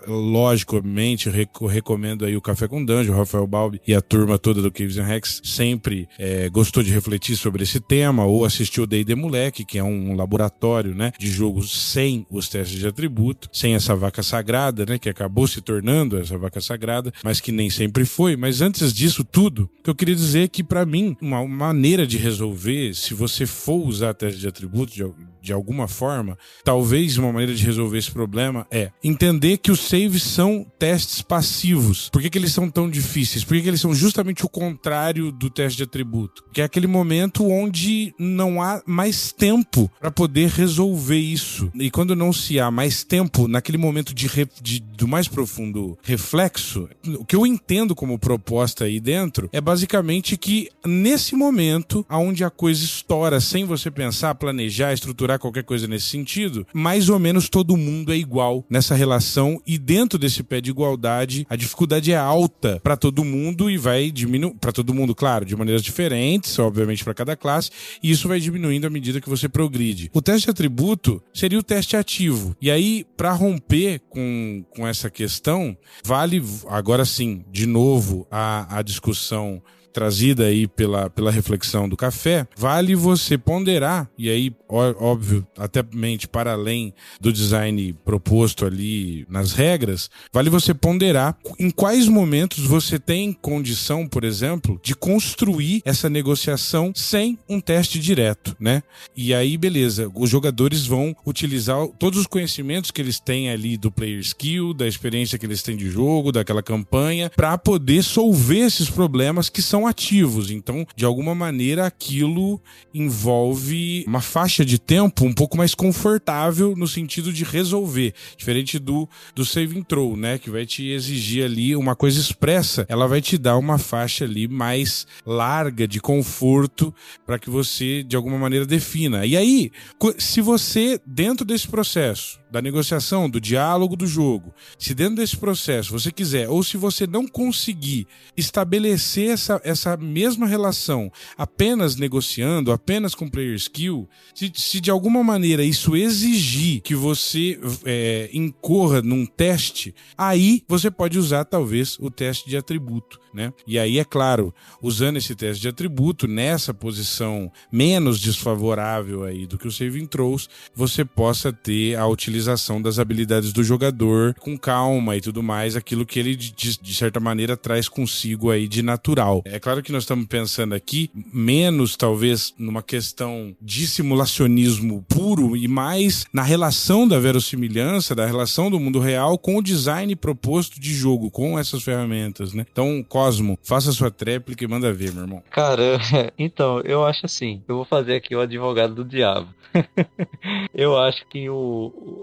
logicamente recomendo aí o Café com Dungeon, o Rafael Balbi e a turma toda do Caves and Rex sempre é, gostou de refletir sobre esse tema ou assistiu o D&D Moleque, que é um laboratório, né, de jogos sem os testes de atributo, sem essa vaca sagrada, né? Que acabou se tornando essa vaca sagrada, mas que nem sempre foi. Mas antes disso tudo, o que eu queria dizer é que, para mim, uma maneira de resolver, se você for usar teste de atributos de, de alguma forma, talvez uma maneira de resolver esse problema é entender que os saves são testes passivos. Por que, que eles são tão difíceis? Por que, que eles são justamente o contrário do teste de atributo? Que é aquele momento onde não há mais tempo para poder resolver isso. E quando não se há mais tempo, naquele momento de, de, do mais profundo reflexo, o que eu entendo como proposta aí dentro é basicamente que nesse momento, onde a coisa estoura sem você pensar, planejar, estruturar qualquer coisa nesse sentido, mais ou menos todo mundo é igual nessa relação e dentro desse pé de igualdade, a dificuldade é alta para todo mundo e vai diminuir para todo mundo, claro, de maneiras diferentes, obviamente para cada classe, e isso vai diminuindo à medida que você progride. O teste de atributo seria o teste ativo. E aí, para romper com, com essa questão, vale agora sim, de novo, a, a discussão trazida aí pela, pela reflexão do café, vale você ponderar, e aí, óbvio, até mente para além do design proposto ali nas regras, vale você ponderar em quais momentos você tem condição, por exemplo, de construir essa negociação sem um teste direto, né? E aí, beleza, os jogadores vão utilizar todos os conhecimentos que eles têm ali do player skill, da experiência que eles têm de jogo, daquela campanha, para poder solver esses problemas que são ativos. Então, de alguma maneira, aquilo envolve uma faixa de tempo um pouco mais confortável no sentido de resolver, diferente do, do saving throw, né, que vai te exigir ali uma coisa expressa, ela vai te dar uma faixa ali mais larga de conforto para que você de alguma maneira defina. E aí, se você dentro desse processo da negociação, do diálogo do jogo, se dentro desse processo você quiser, ou se você não conseguir estabelecer essa, essa mesma relação apenas negociando, apenas com player skill, se, se de alguma maneira isso exigir que você é, incorra num teste, aí você pode usar talvez o teste de atributo. Né? E aí, é claro, usando esse teste de atributo nessa posição menos desfavorável aí do que o saving throws, você possa ter a utilização das habilidades do jogador com calma e tudo mais, aquilo que ele de, de certa maneira traz consigo aí de natural. É claro que nós estamos pensando aqui menos talvez numa questão de simulacionismo puro e mais na relação da verossimilhança, da relação do mundo real com o design proposto de jogo com essas ferramentas, né? Então, Cosmo, faça sua tréplica e manda ver, meu irmão. Cara, então, eu acho assim, eu vou fazer aqui o advogado do diabo. eu acho que o,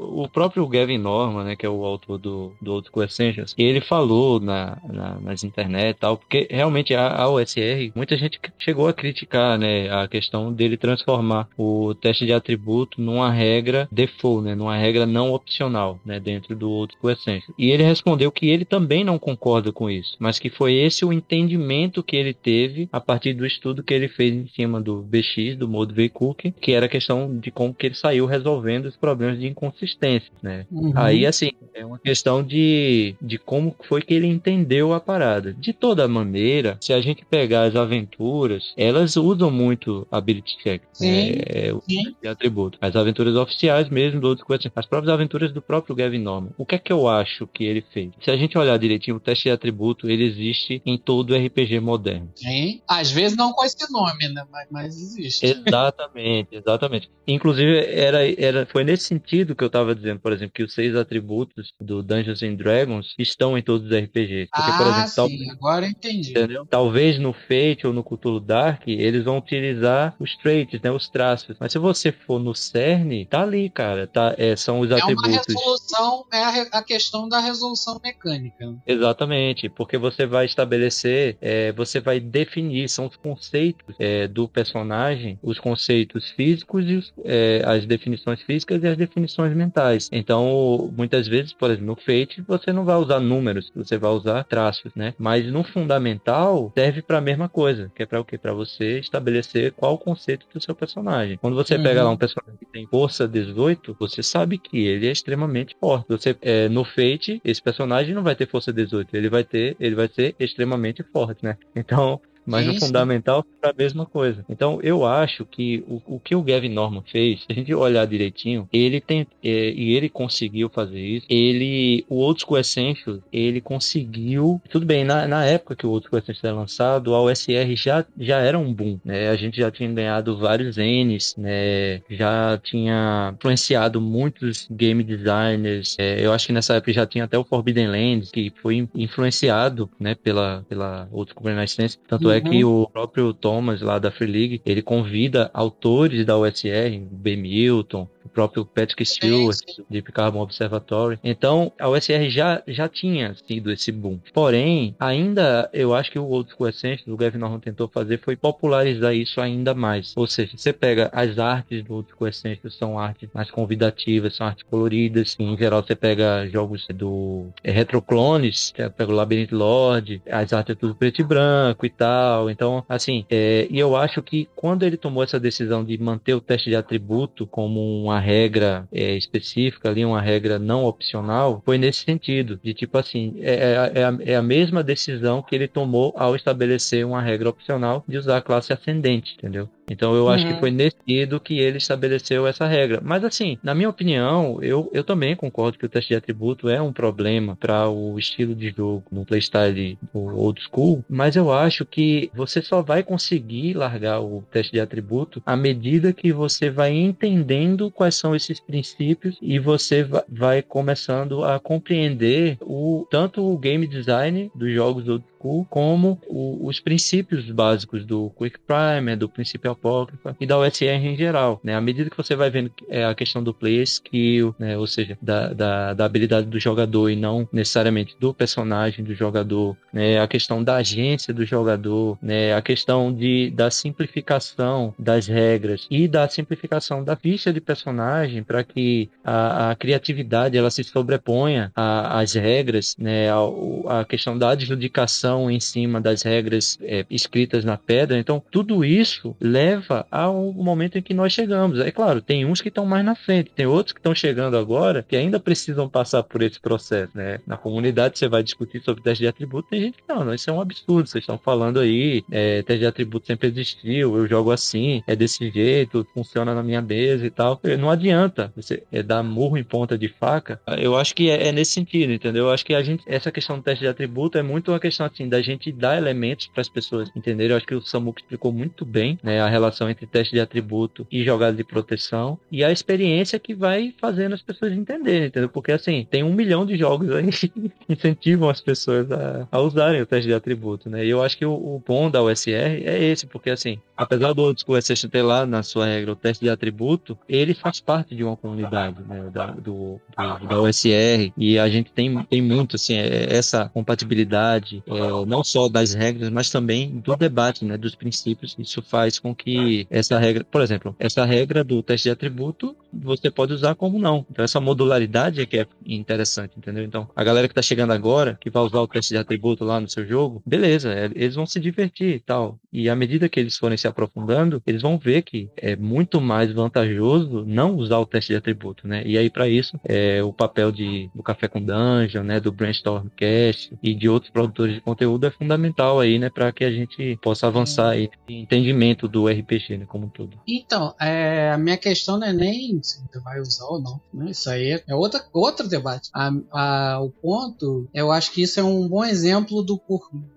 o próprio Gavin Norman, né, que é o autor do, do Old Essentials, ele falou na, na, nas internet e tal, porque realmente a, a OSR, muita gente chegou a criticar, né, a questão dele transformar o teste de atributo numa regra default, né, numa regra não opcional, né, dentro do Old Essentials. E ele respondeu que ele também não concorda com isso, mas que foi esse o entendimento que ele teve a partir do estudo que ele fez em cima do BX, do Mode VCook, que era a questão de como que ele saiu resolvendo os problemas de inconsistência, né? Uhum. Aí, assim, é uma questão de, de como foi que ele entendeu a parada. De toda maneira, se a gente pegar as aventuras, elas usam muito ability check, sim, é, sim. de atributo. As aventuras oficiais mesmo, do outro as próprias aventuras do próprio Gavin Norman. O que é que eu acho que ele fez? Se a gente olhar direitinho, o teste de atributo, ele existe em todo RPG moderno. Sim. Às vezes não com esse nome, né? Mas, mas existe. Exatamente, exatamente. Inclusive, era, era, foi nesse sentido que eu estava dizendo, por exemplo, que os seis atributos do Dungeons and Dragons estão em todos os RPGs. Porque, ah, por exemplo, sim, agora entendi. Entendeu? Talvez no Fate ou no Cthulhu Dark, eles vão utilizar os traits, né, os traços. Mas se você for no CERN, tá ali, cara. Tá, é, são os é atributos. É uma resolução, é a, a, questão da resolução mecânica. Exatamente, porque você vai estabelecer, é, você vai definir, são os conceitos é, do personagem, os conceitos físicos e os, é, as definições físicas e as definições mentais. Então, muitas vezes, por exemplo, no Fate, você não vai usar números, você vai usar traços, né? Mas no fundamental, serve para a mesma coisa, que é para o quê? Para você estabelecer qual o conceito do seu personagem. Quando você uhum. pega lá um personagem que tem força 18, você sabe que ele é extremamente forte. Você é, no Fate, esse personagem não vai ter força 18, ele vai ter, ele vai ser extremamente forte, né? Então, mas Isso. no fundamental é a mesma coisa. Então eu acho que o, o que o Gavin Norman fez, se a gente olhar direitinho, ele tem é, e ele conseguiu fazer isso. Ele, o Old School Essentials, ele conseguiu. Tudo bem, na, na época que o Old School Essentials era lançado, a OSR já, já era um boom, né? A gente já tinha ganhado vários N's, né? Já tinha influenciado muitos game designers. É, eu acho que nessa época já tinha até o Forbidden Lands, que foi influenciado, né? Pela, pela Old School Essentials. Tanto é é que uhum. o próprio Thomas lá da Free League, ele convida autores da USR, B. Milton, o próprio Patrick Stewart, de Carbon Observatory. Então, a USR já, já tinha sido esse boom. Porém, ainda, eu acho que o Old School Essentials, o Gavin Norman tentou fazer, foi popularizar isso ainda mais. Ou seja, você pega as artes do Old School Essentials, são artes mais convidativas, são artes coloridas. Em geral, você pega jogos do é, Retroclones, você pega o Labyrinth Lord, as artes é tudo preto e branco e tal. Então, assim, é, e eu acho que quando ele tomou essa decisão de manter o teste de atributo como uma regra é, específica ali, uma regra não opcional, foi nesse sentido, de tipo assim, é, é, é, a, é a mesma decisão que ele tomou ao estabelecer uma regra opcional de usar a classe ascendente, entendeu? Então eu acho uhum. que foi nesse sentido que ele estabeleceu essa regra. Mas assim, na minha opinião, eu, eu também concordo que o teste de atributo é um problema para o estilo de jogo no playstyle old school, mas eu acho que você só vai conseguir largar o teste de atributo à medida que você vai entendendo quais são esses princípios e você vai começando a compreender o tanto o game design dos jogos old como o, os princípios básicos do Quick Primer, do princípio apócrifa e da OSR em geral. Né? À medida que você vai vendo é, a questão do play skill, né? ou seja, da, da, da, habilidade do jogador e não necessariamente do personagem do jogador, né? a questão da agência do jogador, né? a questão de, da simplificação das regras e da simplificação da ficha de personagem para que a, a, criatividade ela se sobreponha às regras, né? a, a questão da adjudicação em cima das regras é, escritas na pedra. Então, tudo isso leva ao momento em que nós chegamos. É claro, tem uns que estão mais na frente, tem outros que estão chegando agora que ainda precisam passar por esse processo. Né? Na comunidade, você vai discutir sobre teste de atributo, tem gente que não, não, isso é um absurdo. Vocês estão falando aí, é, teste de atributo sempre existiu, eu jogo assim, é desse jeito, funciona na minha mesa e tal. Não adianta você é, dar murro em ponta de faca. Eu acho que é, é nesse sentido, entendeu? Eu acho que a gente, essa questão do teste de atributo é muito uma questão assim, da gente dar elementos para as pessoas entenderem. Eu acho que o Samuco explicou muito bem né, a relação entre teste de atributo e jogada de proteção e a experiência que vai fazendo as pessoas entenderem, entendeu? Porque assim, tem um milhão de jogos aí que incentivam as pessoas a, a usarem o teste de atributo, né? E eu acho que o, o bom da USR é esse, porque assim, apesar do Old School Accession ter lá na sua regra o teste de atributo, ele faz parte de uma comunidade, né, da, do, do, da USR, e a gente tem, tem muito, assim, é, essa compatibilidade, é, não só das regras, mas também do debate, né, dos princípios. Isso faz com que essa regra, por exemplo, essa regra do teste de atributo, você pode usar como não. Então, essa modularidade é que é interessante, entendeu? Então, a galera que está chegando agora, que vai usar o teste de atributo lá no seu jogo, beleza, é, eles vão se divertir e tal. E à medida que eles forem se aprofundando, eles vão ver que é muito mais vantajoso não usar o teste de atributo, né? E aí, para isso, é o papel de, do Café com Dungeon, né? Do Brainstormcast e de outros produtores de conteúdo é fundamental aí, né? Para que a gente possa avançar aí em entendimento do RPG, né? Como um todo. Então, é, a minha questão não é nem se você vai usar ou não. Né? Isso aí é outra, outro debate. A, a, o ponto, eu acho que isso é um bom exemplo do,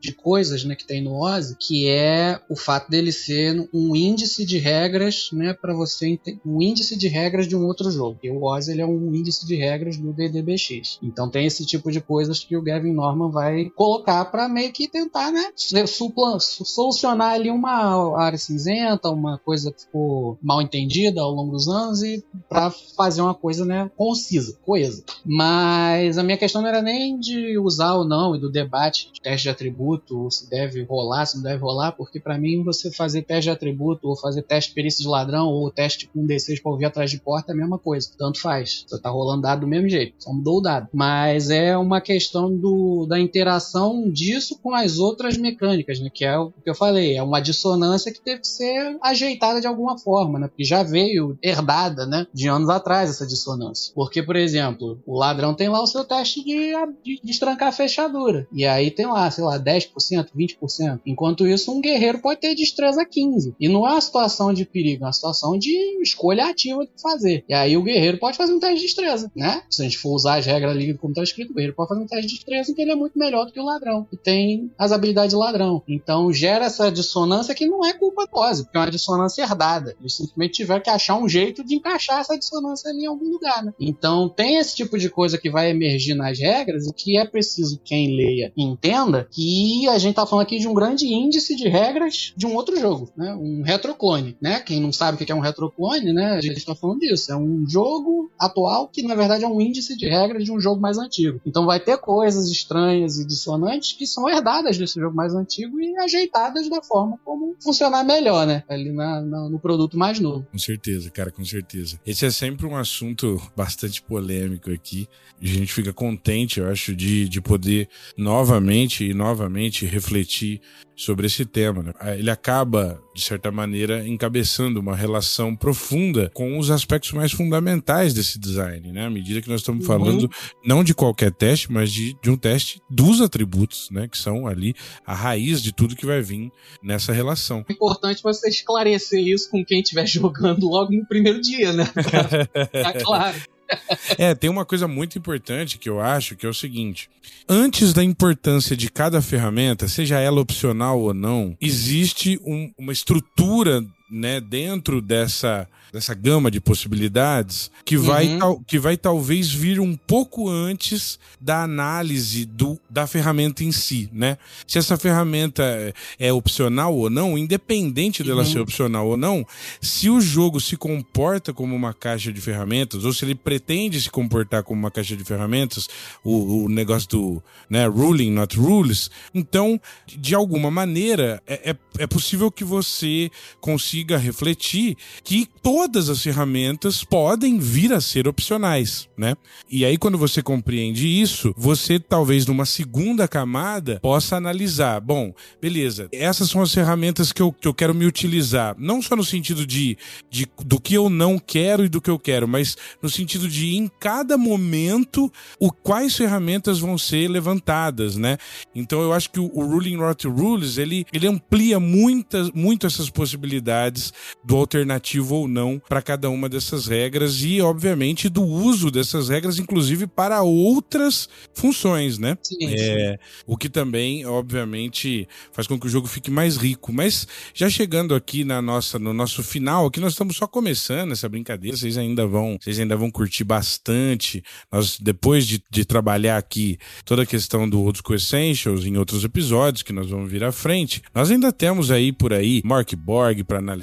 de coisas né, que tem no OSI, que é o fato dele ser um índice de regras, né, para você um índice de regras de um outro jogo. E o OSI ele é um índice de regras do DDBX. Então tem esse tipo de coisas que o Gavin Norman vai colocar para meio que tentar, né, solucionar ali uma área cinzenta, uma coisa que ficou mal entendida ao longo dos anos e para fazer uma coisa, né, concisa, coesa. Mas a minha questão não era nem de usar ou não e do debate de teste de atributo, se deve rolar, se não deve rolar, porque para mim você fazer teste de atributo ou fazer teste de perícia de ladrão ou teste com um D6 para ouvir atrás de porta é a mesma coisa. Tanto faz. Você tá rolando dado do mesmo jeito. Só mudou o dado. Mas é uma questão do, da interação disso com as outras mecânicas, né? Que é o que eu falei. É uma dissonância que teve que ser ajeitada de alguma forma, né? Porque já veio herdada, né? De anos atrás essa dissonância. Porque, por exemplo, o ladrão tem lá o seu teste de, de destrancar a fechadura. E aí tem lá, sei lá, 10%, 20%. Enquanto isso, um guerreiro pode ter destreza 15. E não é uma situação de perigo, é uma situação de escolha ativa de fazer. E aí o guerreiro pode fazer um teste de destreza, né? Se a gente for usar as regras ali como está escrito, o guerreiro pode fazer um teste de destreza que ele é muito melhor do que o ladrão. E tem as habilidades de ladrão. Então gera essa dissonância que não é culpa do Ozzy, porque é uma dissonância herdada. Eles simplesmente tiveram que achar um jeito de encaixar essa dissonância ali em algum lugar, né? Então tem esse tipo de coisa que vai emergir nas regras e que é preciso quem leia entenda que a gente tá falando aqui de um grande índice de regras de um outro jogo, né? Um retroclone, né? Quem não sabe o que é um retroclone, né? A gente está falando disso. É um jogo atual que na verdade é um índice de regras de um jogo mais antigo. Então vai ter coisas estranhas e dissonantes que são herdadas desse jogo mais antigo e ajeitadas da forma como funcionar melhor, né? Ali na, na, no produto mais novo. Com certeza, cara, com certeza. Esse é sempre um assunto bastante polêmico aqui. A gente fica contente, eu acho, de, de poder novamente e novamente refletir sobre esse tema. Né? Ele acaba, de certa maneira, encabeçando uma relação profunda com os aspectos mais fundamentais desse design, né? À medida que nós estamos uhum. falando não de qualquer teste, mas de, de um teste dos atributos, né? Que são ali a raiz de tudo que vai vir nessa relação. É importante você esclarecer isso com quem estiver jogando logo no primeiro dia, né? tá claro. É, tem uma coisa muito importante que eu acho que é o seguinte: antes da importância de cada ferramenta, seja ela opcional ou não, existe um, uma estrutura né, dentro dessa dessa gama de possibilidades que vai, uhum. tal, que vai talvez vir um pouco antes da análise do, da ferramenta em si, né? Se essa ferramenta é, é opcional ou não, independente dela uhum. ser opcional ou não, se o jogo se comporta como uma caixa de ferramentas, ou se ele pretende se comportar como uma caixa de ferramentas, o, o negócio do né, ruling, not rules, então, de alguma maneira, é, é, é possível que você consiga refletir que todas as ferramentas podem vir a ser opcionais, né? E aí, quando você compreende isso, você talvez numa segunda camada possa analisar: bom, beleza, essas são as ferramentas que eu, que eu quero me utilizar, não só no sentido de, de do que eu não quero e do que eu quero, mas no sentido de em cada momento o quais ferramentas vão ser levantadas, né? Então eu acho que o, o Ruling Rot Rules ele, ele amplia muitas, muito essas possibilidades do alternativo ou não para cada uma dessas regras e, obviamente, do uso dessas regras, inclusive para outras funções, né? Sim, é, O que também, obviamente, faz com que o jogo fique mais rico. Mas já chegando aqui na nossa, no nosso final, aqui nós estamos só começando essa brincadeira, vocês ainda vão, vocês ainda vão curtir bastante. Nós, depois de, de trabalhar aqui toda a questão do Old School Essentials em outros episódios que nós vamos vir à frente, nós ainda temos aí por aí Mark Borg para analisar,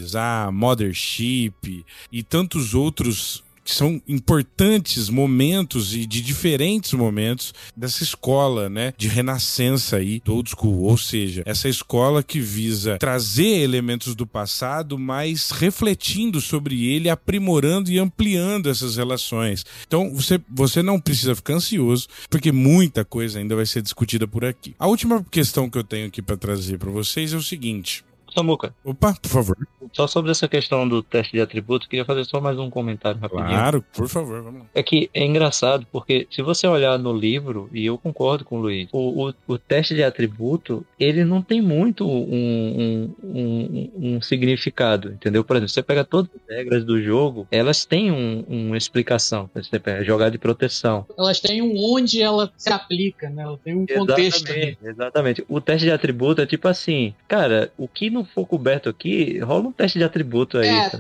Mothership, e tantos outros que são importantes momentos e de diferentes momentos dessa escola, né, de renascença aí do old school, ou seja, essa escola que visa trazer elementos do passado, mas refletindo sobre ele, aprimorando e ampliando essas relações. Então, você, você não precisa ficar ansioso, porque muita coisa ainda vai ser discutida por aqui. A última questão que eu tenho aqui para trazer para vocês é o seguinte: Samuca. Opa, por favor. Só sobre essa questão do teste de atributos, queria fazer só mais um comentário rapidinho. Claro, por favor, vamos lá. É que é engraçado, porque se você olhar no livro, e eu concordo com o Luiz, o, o, o teste de atributo, ele não tem muito um, um, um, um, significado, entendeu? Por exemplo, você pega todas as regras do jogo, elas têm um, uma explicação. Você pega jogar de proteção. Elas têm um onde ela se aplica, né? Ela tem um contexto. Exatamente, exatamente. O teste de atributo é tipo assim, cara, o que não for coberto aqui, rola um teste de atributo aí, é, tá?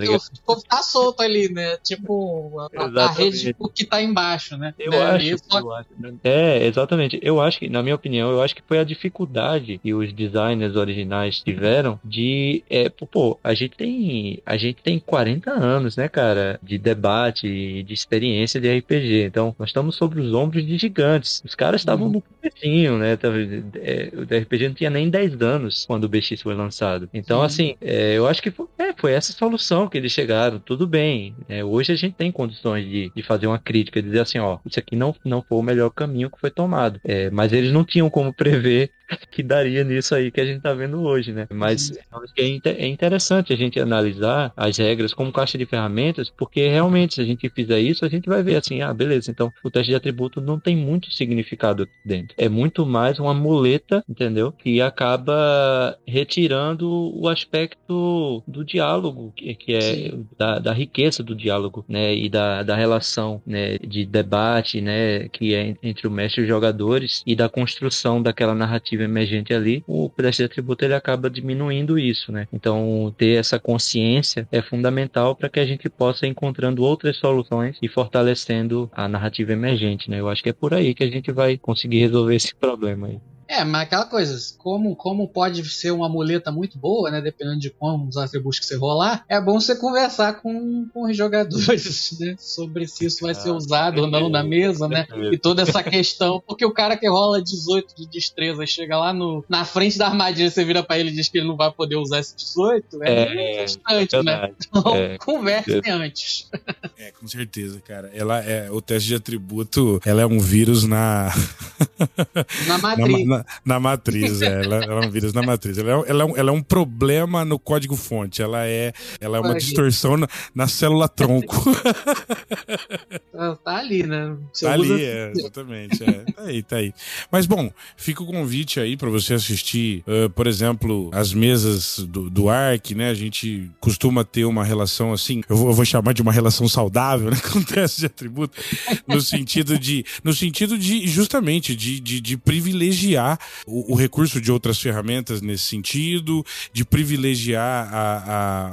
O tá solto ali, né? Tipo, a, a rede o que tá embaixo, né? Eu, é, acho, eu acho. É, exatamente. Eu acho que, na minha opinião, eu acho que foi a dificuldade que os designers originais tiveram de. É, pô, a gente tem. A gente tem 40 anos, né, cara? De debate e de experiência de RPG. Então, nós estamos sobre os ombros de gigantes. Os caras estavam uhum. no comecinho, né? É, o RPG não tinha nem 10 anos quando o BX foi lançado. Então, Sim. assim, é, eu acho que foi, é, foi essa solução que eles chegaram. Tudo bem. É, hoje a gente tem condições de, de fazer uma crítica, dizer assim, ó, isso aqui não, não foi o melhor caminho que foi tomado. É, mas eles não tinham como prever que daria nisso aí que a gente tá vendo hoje, né? Mas é, é interessante a gente analisar as regras como caixa de ferramentas, porque realmente, se a gente fizer isso, a gente vai ver assim, ah, beleza, então o teste de atributo não tem muito significado aqui dentro. É muito mais uma muleta, entendeu? Que acaba retirando o aspecto do diálogo, que, que é da, da, riqueza do diálogo, né? E da, da relação, né? De debate, né? Que é entre o mestre e os jogadores e da construção daquela narrativa emergente ali, o teste de atributo ele acaba diminuindo isso, né? Então, ter essa consciência é fundamental para que a gente possa ir encontrando outras soluções e fortalecendo a narrativa emergente, né? Eu acho que é por aí que a gente vai conseguir resolver esse problema aí. É, mas aquela coisa, como, como pode ser uma muleta muito boa, né? Dependendo de como os atributos que você rolar, é bom você conversar com, com os jogadores, né? Sobre se isso vai ser usado ou não na mesa, né? E toda essa questão. Porque o cara que rola 18 de destreza chega lá no, na frente da armadilha, você vira pra ele e diz que ele não vai poder usar esse 18, é, é frustrante, né? Então, É. conversem antes. É, com certeza, cara. Ela é o teste de atributo, ela é um vírus na Na na, matriz. Na- na matriz, é. ela, ela é um vírus na matriz. Ela é, ela é um, ela é um problema no código fonte. Ela é, ela é uma distorção na, na célula tronco. Tá, ali, né? Você Tá usa- ali, é, exatamente. É. Tá aí, tá aí. Mas bom, fica o convite aí pra você assistir, ah, por exemplo, as mesas do, do Ark, né? A gente costuma ter uma relação assim, eu vou, eu vou chamar de uma relação saudável, né? Com teste de atributo, no sentido de, no sentido de, justamente, de, de, de privilegiar o, o recurso de outras ferramentas nesse sentido, de privilegiar a-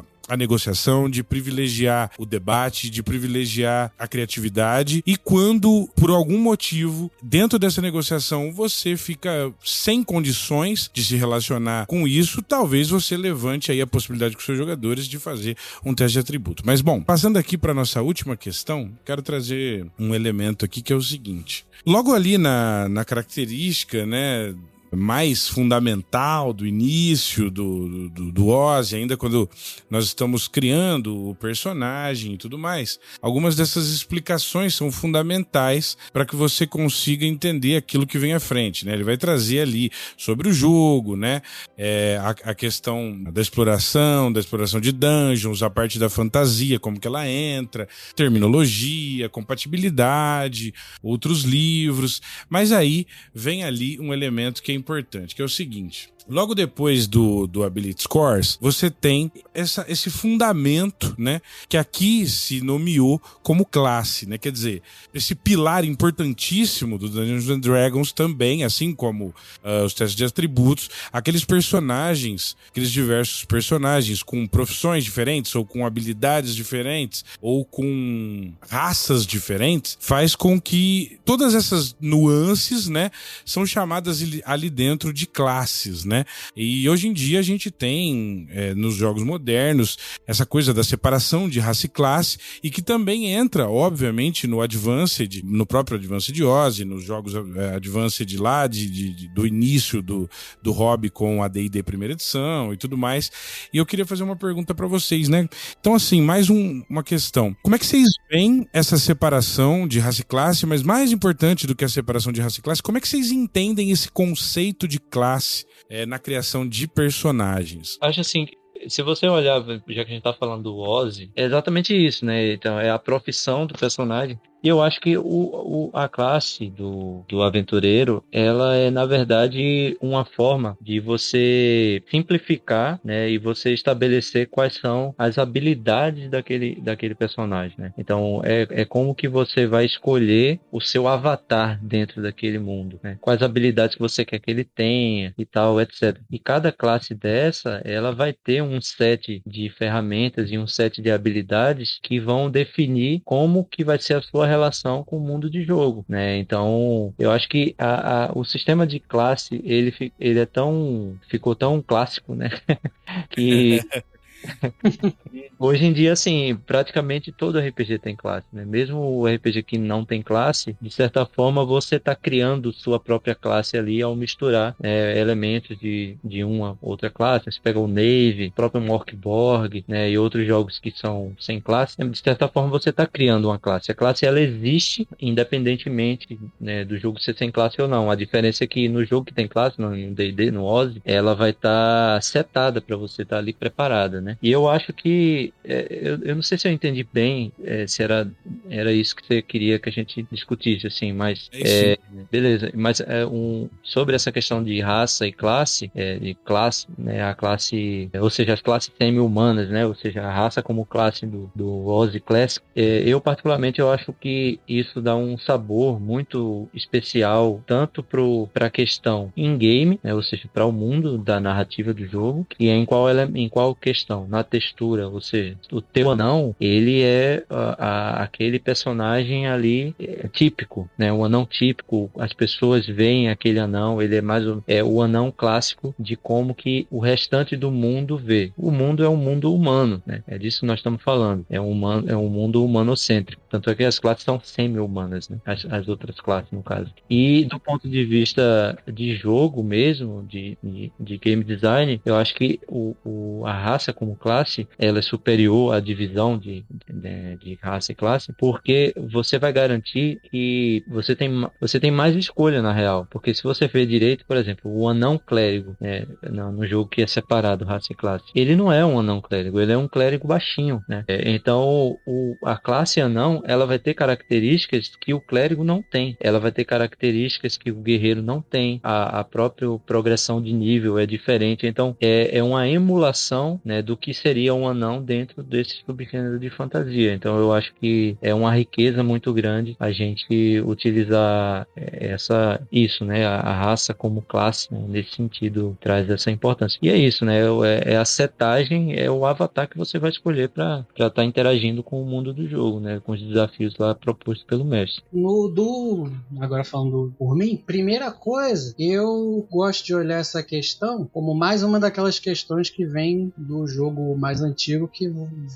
a a negociação, de privilegiar o debate, de privilegiar a criatividade. E quando, por algum motivo, dentro dessa negociação, você fica sem condições de se relacionar com isso, talvez você levante aí a possibilidade com seus jogadores de fazer um teste de atributo. Mas bom, passando aqui para nossa última questão, quero trazer um elemento aqui que é o seguinte. Logo ali na, na característica, né, mais fundamental do início do, do, do Ozzy, ainda quando nós estamos criando o personagem e tudo mais. Algumas dessas explicações são fundamentais para que você consiga entender aquilo que vem à frente, né? Ele vai trazer ali sobre o jogo, né? É, a, a questão da exploração, da exploração de dungeons, a parte da fantasia, como que ela entra, terminologia, compatibilidade, outros livros. Mas aí vem ali um elemento que é importante, que é o seguinte. Logo depois do, do Ability Scores, você tem essa, esse fundamento, né? Que aqui se nomeou como classe, né? Quer dizer, esse pilar importantíssimo do Dungeons and Dragons também, assim como ah, os testes de atributos, aqueles personagens, aqueles diversos personagens com profissões diferentes, ou com habilidades diferentes, ou com raças diferentes, faz com que todas essas nuances, né? São chamadas ali dentro de classes, né? E hoje em dia a gente tem é, nos jogos modernos essa coisa da separação de raça e classe e que também entra, obviamente, no Advanced, no próprio Advanced Ozzy, nos jogos é, Advanced lá de, de- do início do, do hobby com a D&D primeira edição e tudo mais. E eu queria fazer uma pergunta pra vocês, né? Então, assim, mais um- uma questão. Como é que vocês veem essa separação de raça e classe, mas mais importante do que a separação de raça e classe, como é que vocês entendem esse conceito de classe é, na criação de personagens? Acho assim, se você olhar, já que a gente tá falando do Ozzy, é exatamente isso, né? Então, é a profissão do personagem. E eu acho que o, o- a classe do, do aventureiro, ela é, na verdade, uma forma de você simplificar, né? E você estabelecer quais são as habilidades daquele, daquele personagem, né? Então, é, é como que você vai escolher o seu avatar dentro daquele mundo, né? Quais habilidades que você quer que ele tenha e tal, etc. E cada classe dessa, ela vai ter um set de ferramentas e um set de habilidades que vão definir como que vai ser a sua relação com o mundo de jogo, né? Então, eu acho que a- a- o sistema de classe, ele, ele é tão, ficou tão clássico, né? que Hoje em dia, assim, praticamente todo RPG tem classe, né? Mesmo o RPG que não tem classe, de certa forma você está criando sua própria classe ali ao misturar né, elementos de, de uma outra classe. Você pega o Nave, o próprio Morkborg, né? E outros jogos que são sem classe. De certa forma você está criando uma classe. A classe ela existe independentemente né, do jogo ser sem classe ou não. A diferença é que no jogo que tem classe, no D&D, no Ozzy, ela vai estar setada para você estar ali preparada, né? E eu acho que é, eu, eu não sei se eu entendi bem é, se era, era isso que você queria que a gente discutisse, assim, mas É é, beleza. Mas é, um, sobre essa questão de raça e classe, é, de classe, né, a classe, ou seja, as classes semi-humanas, né, ou seja, a raça como classe do, do Ozzy Classic, eu particularmente eu acho que isso dá um sabor muito especial tanto para a questão in-game, né, ou seja, para o mundo da narrativa do jogo, e em qual ela, em qual questão na textura, ou seja, o teu anão, ele é a, a, aquele personagem ali é, típico, né? O anão típico, as pessoas veem aquele anão, ele é mais o, é o anão clássico de como que o restante do mundo vê. O mundo é um mundo humano, né? É disso que nós estamos falando. É um, humano, é um mundo humanocêntrico. Tanto é que as classes são semi-humanas, né? As, as, outras classes, no caso. E do ponto de vista de jogo mesmo, de, de, de game design, eu acho que o, o, a raça como classe, ela é superior à divisão de, de, de raça e classe, porque você vai garantir que você tem, você tem mais escolha, na real. Porque se você ver direito, por exemplo, o anão clérigo, né, no, no jogo que é separado raça e classe, ele não é um anão clérigo, ele é um clérigo baixinho, né? É, então, o, a classe anão, ela vai ter características que o clérigo não tem. Ela vai ter características que o guerreiro não tem. A, a própria progressão de nível é diferente. Então, é, é uma emulação né, do que seria um anão dentro desse subgênero de fantasia. Então, eu acho que é uma riqueza muito grande a gente utilizar é, essa isso, né? A, a raça como classe, né, nesse sentido, traz essa importância. E é isso, né? É, é a setagem, é o avatar que você vai escolher para estar tá interagindo com o mundo do jogo, né? Com os desafios lá propostos pelo mestre. No do. Agora falando por mim, primeira coisa, eu gosto de olhar essa questão como mais uma daquelas questões que vem do jogo mais antigo que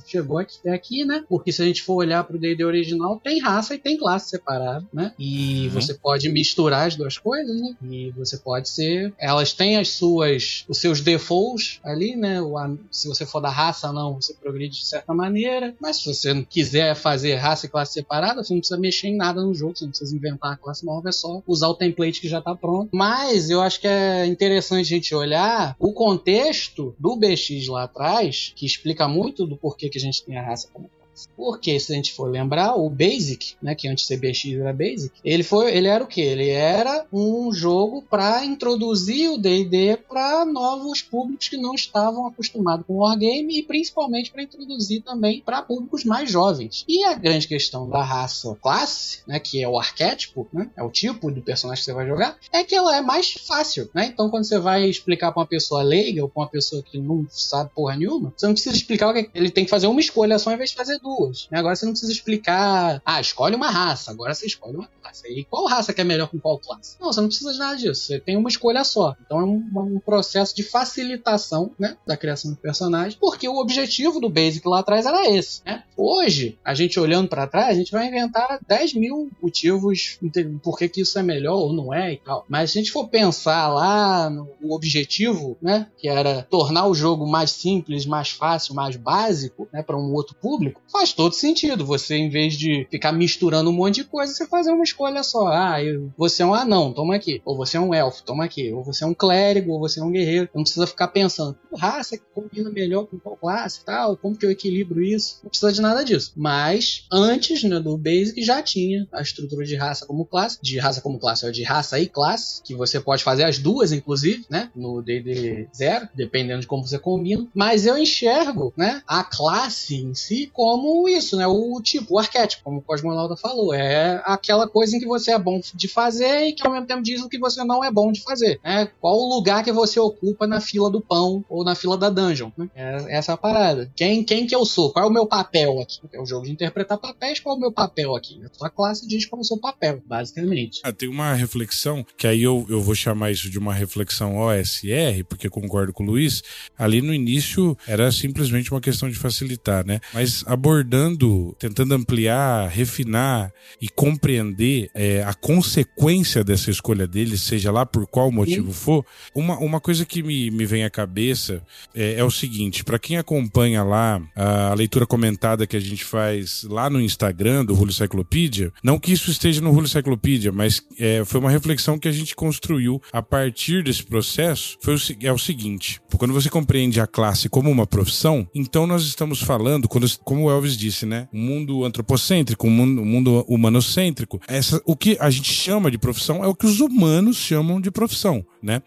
chegou até aqui, né? Porque se a gente for olhar pro D&D original, tem raça e tem classe separada, né? E uhum. você pode misturar as duas coisas, né? E você pode ser... Elas têm as suas... os seus defaults ali, né? O, se você for da raça não, você progride de certa maneira. Mas se você não quiser fazer raça e classe separada, você não precisa mexer em nada no jogo, você não precisa inventar a classe nova, é só usar o template que já está pronto. Mas eu acho que é interessante a gente olhar o contexto do BX lá atrás, que explica muito do porquê que a gente tem a raça como porque se a gente for lembrar, o Basic, né, que antes CBX era Basic, ele foi, ele era o que? Ele era um jogo para introduzir o D&D para novos públicos que não estavam acostumados com wargame e principalmente para introduzir também para públicos mais jovens. E a grande questão da raça classe, né, que é o arquétipo, né, é o tipo de personagem que você vai jogar, é que ela é mais fácil, né? Então quando você vai explicar para uma pessoa leiga ou para uma pessoa que não sabe porra nenhuma, você não precisa explicar o que ele tem que fazer uma escolha só em vez de fazer duas duas. Agora você não precisa explicar, ah, escolhe uma raça, agora você escolhe uma classe. E qual raça que é melhor com qual classe? Não, você não precisa de nada disso. Você tem uma escolha só. Então é um, um processo de facilitação né, da criação do personagem, porque o objetivo do Basic lá atrás era esse. Né? Hoje, a gente olhando para trás, a gente vai inventar 10 mil motivos por que, que isso é melhor ou não é e tal. Mas se a gente for pensar lá no objetivo, né, que era tornar o jogo mais simples, mais fácil, mais básico, né, para um outro público, faz todo sentido. Você, em vez de ficar misturando um monte de coisa, você fazer uma escolha só. Ah, eu, você é um anão, toma aqui. Ou você é um elfo, toma aqui. Ou você é um clérigo, ou você é um guerreiro. Não precisa ficar pensando, raça que combina melhor com qual classe e tal, como que eu equilibro isso. Não precisa de nada disso. Mas, antes né, do Basic, já tinha a estrutura de raça como classe. De raça como classe, ou de raça e classe, que você pode fazer as duas, inclusive, né? No DD 0, dependendo de como você combina. Mas eu enxergo, né? A classe em si como isso, né? O tipo, o arquétipo, como o Cosmonauta falou. É aquela coisa em que você é bom de fazer e que ao mesmo tempo diz o que você não é bom de fazer. Né? Qual o lugar que você ocupa na fila do pão ou na fila da dungeon. Né? É, essa é a parada. Quem, quem que eu sou? Qual é o meu papel aqui? É o jogo de interpretar papéis. Qual é o meu papel aqui? A sua classe diz qual é o seu papel, basicamente. Ah, tem uma reflexão, que aí eu, eu vou chamar isso de uma reflexão OSR, porque concordo com o Luiz. Ali no início era simplesmente uma questão de facilitar, né? Mas abordando, tentando ampliar, refinar e compreender é, a consequência dessa escolha dele, seja lá por qual motivo Sim. for, uma, uma coisa que me, me vem à cabeça é, é o seguinte: para quem acompanha lá a leitura comentada que a gente faz lá no Instagram do Rulho Cyclopedia, não que isso esteja no Rulho Cyclopedia, mas é, foi uma reflexão que a gente construiu a partir desse processo. Foi o, é o seguinte: quando você compreende a classe como uma profissão, então nós estamos falando, quando, como o Elvis disse, né? Um mundo antropocêntrico, um mundo, um mundo humanocêntrico. Essa, o que a gente chama de profissão é o que os humanos chamam de profissão, né?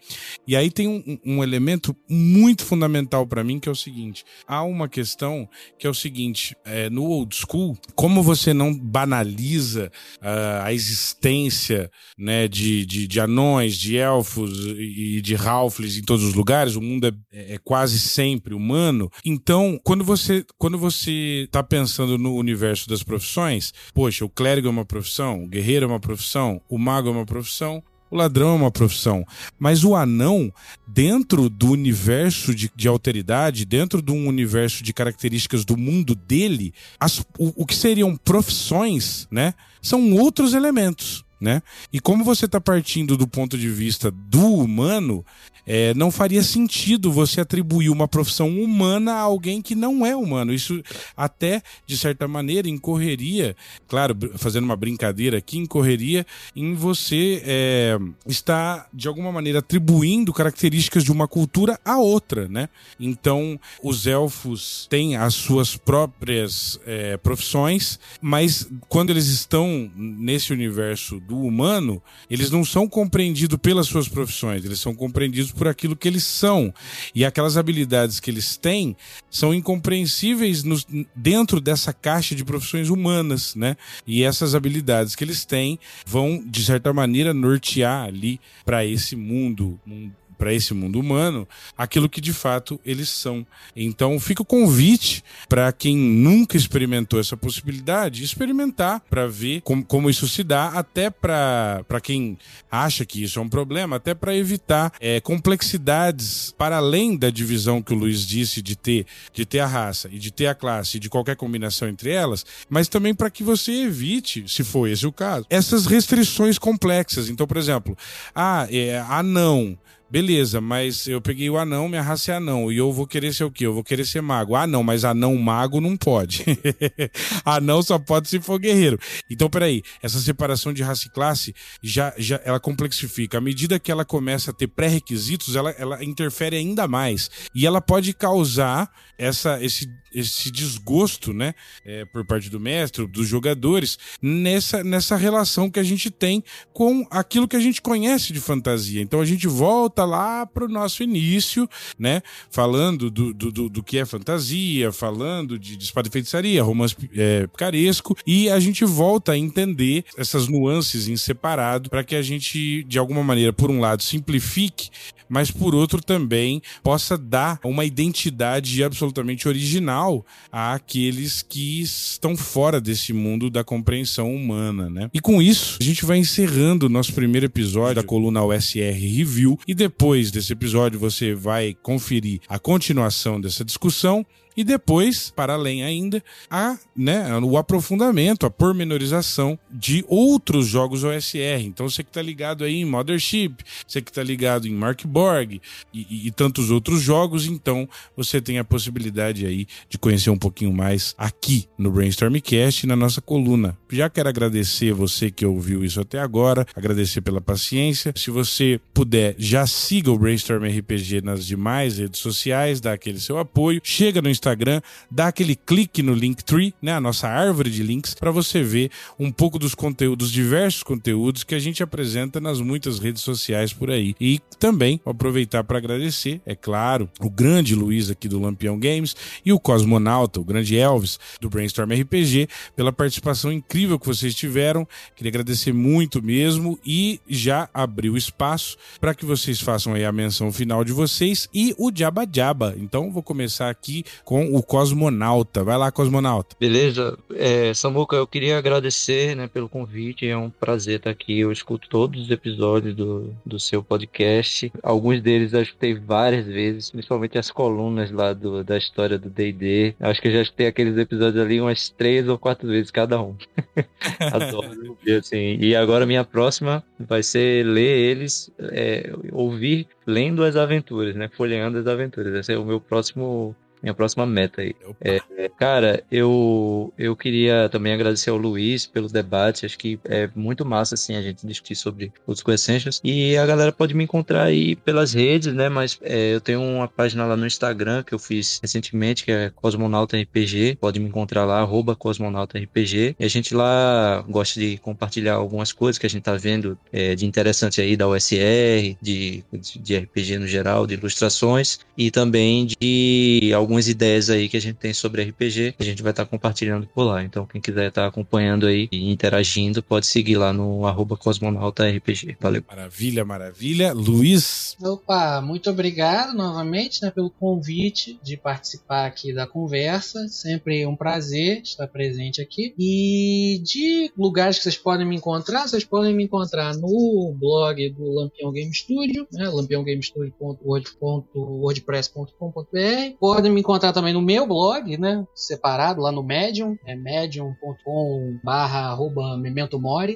E aí tem um, um elemento muito fundamental para mim que é o seguinte: há uma questão que é o seguinte, é, no old school, como você não banaliza uh, a existência, né, de, de, de, anões, de elfos e de halflings em todos os lugares, o mundo é, é quase sempre humano. Então, quando você quando você está pensando no universo das profissões, poxa, o clérigo é uma profissão, o guerreiro é uma profissão, o mago é uma profissão, o ladrão é uma profissão. Mas o anão, dentro do universo de, de alteridade, dentro de um universo de características do mundo dele, as, o, o que seriam profissões, né? São outros elementos. Né? E como você está partindo do ponto de vista do humano, é, não faria sentido você atribuir uma profissão humana a alguém que não é humano. Isso até, de certa maneira, incorreria, claro, fazendo uma brincadeira aqui, incorreria em você é, estar, de alguma maneira, atribuindo características de uma cultura a outra, né? Então, os elfos têm as suas próprias é, profissões, mas quando eles estão nesse universo do humano, eles não são compreendidos pelas suas profissões, eles são compreendidos por aquilo que eles são. E aquelas habilidades que eles têm são incompreensíveis nos, dentro dessa caixa de profissões humanas, né? E essas habilidades que eles têm vão, de certa maneira, nortear ali para esse mundo para esse mundo humano aquilo que de fato eles são. Então fica o convite para quem nunca experimentou essa possibilidade, experimentar para ver como, como isso se dá, até para quem acha que isso é um problema, até para evitar é, complexidades para além da divisão que o Luiz disse de ter, de ter a raça e de ter a classe e de qualquer combinação entre elas, mas também para que você evite, se for esse o caso, essas restrições complexas. Então, por exemplo, ah, é, anão Beleza, mas eu peguei o anão, minha raça é anão. E eu vou querer ser o quê? Eu vou querer ser mago. Ah, não, mas anão mago não pode. anão só pode se for guerreiro. Então, peraí, essa separação de raça e classe já, já ela complexifica. À medida que ela começa a ter pré-requisitos, ela, ela interfere ainda mais. E ela pode causar essa, esse, esse desgosto, né, é, por parte do mestre, dos jogadores, nessa, nessa relação que a gente tem com aquilo que a gente conhece de fantasia. Então a gente volta lá para o nosso início, né, falando do, do, do, que é fantasia, falando de, de espada e feitiçaria, romance é, picaresco, e a gente volta a entender essas nuances em separado para que a gente, de alguma maneira, por um lado, simplifique, mas por outro também possa dar uma identidade absolutamente original àqueles que estão fora desse mundo da compreensão humana, né? E com isso, a gente vai encerrando o nosso primeiro episódio da coluna USR Review e depois desse episódio você vai conferir a continuação dessa discussão e depois, para além ainda, a, né, o aprofundamento, a pormenorização de outros jogos OSR. Então você que está ligado aí em Mothership, você que está ligado em Mark Borg e, e, e, tantos outros jogos, então você tem a possibilidade aí de conhecer um pouquinho mais aqui no Brainstormcast na nossa coluna. Já quero agradecer você que ouviu isso até agora, agradecer pela paciência. Se você puder, já siga o Brainstorm RPG nas demais redes sociais, dá aquele seu apoio. Chega no Instagram, dá aquele clique no Linktree, né, a nossa árvore de links, para você ver um pouco dos conteúdos, diversos conteúdos que a gente apresenta nas muitas redes sociais por aí. E também aproveitar para agradecer, é claro, o grande Luiz aqui do Lampião Games e o Cosmonauta, o grande Elvis do Brainstorm RPG, pela participação incrível que vocês tiveram. Queria agradecer muito mesmo e já abrir o espaço para que vocês façam aí a menção final de vocês e o Jabba. Então vou começar aqui com com o Cosmonauta. Vai lá, Cosmonauta. Beleza. É, Samuca, eu queria agradecer né, pelo convite. É um prazer estar aqui. Eu escuto todos os episódios do, do seu podcast. Alguns deles eu escutei várias vezes, principalmente as colunas lá do, da história do D&D. Acho que eu já escutei aqueles episódios ali umas três ou quatro vezes cada um. Adoro. assim. E agora minha próxima vai ser ler eles, é, ouvir lendo as aventuras, né? Folheando as aventuras. Esse é o meu próximo minha próxima meta aí. É, cara, eu, eu queria também agradecer ao Luiz pelo debate. Acho que é muito massa, assim, a gente discutir sobre os Essentials. E a galera pode me encontrar aí pelas redes, né? Mas é, eu tenho uma página lá no Instagram que eu fiz recentemente, que é Cosmonauta RPG. Pode me encontrar lá, arroba Cosmonauta RPG. E a gente lá gosta de compartilhar algumas coisas que a gente tá vendo é, de interessante aí da USR, de, de RPG no geral, de ilustrações e também de algumas ideias aí que a gente tem sobre RPG, a gente vai estar tá compartilhando por lá. Então, quem quiser estar tá acompanhando aí e interagindo, pode seguir lá no arroba Cosmonauta RPG. Valeu. Maravilha, maravilha. Luiz? Opa, muito obrigado novamente né, pelo convite de participar aqui da conversa. Sempre um prazer estar presente aqui. E de lugares que vocês podem me encontrar, vocês podem me encontrar no blog do Lampião Game Studio, né, lampiãogamestudio.wordpress.com.br. Podem me encontrar também no meu blog, né, separado lá no Medium, é medium.com barra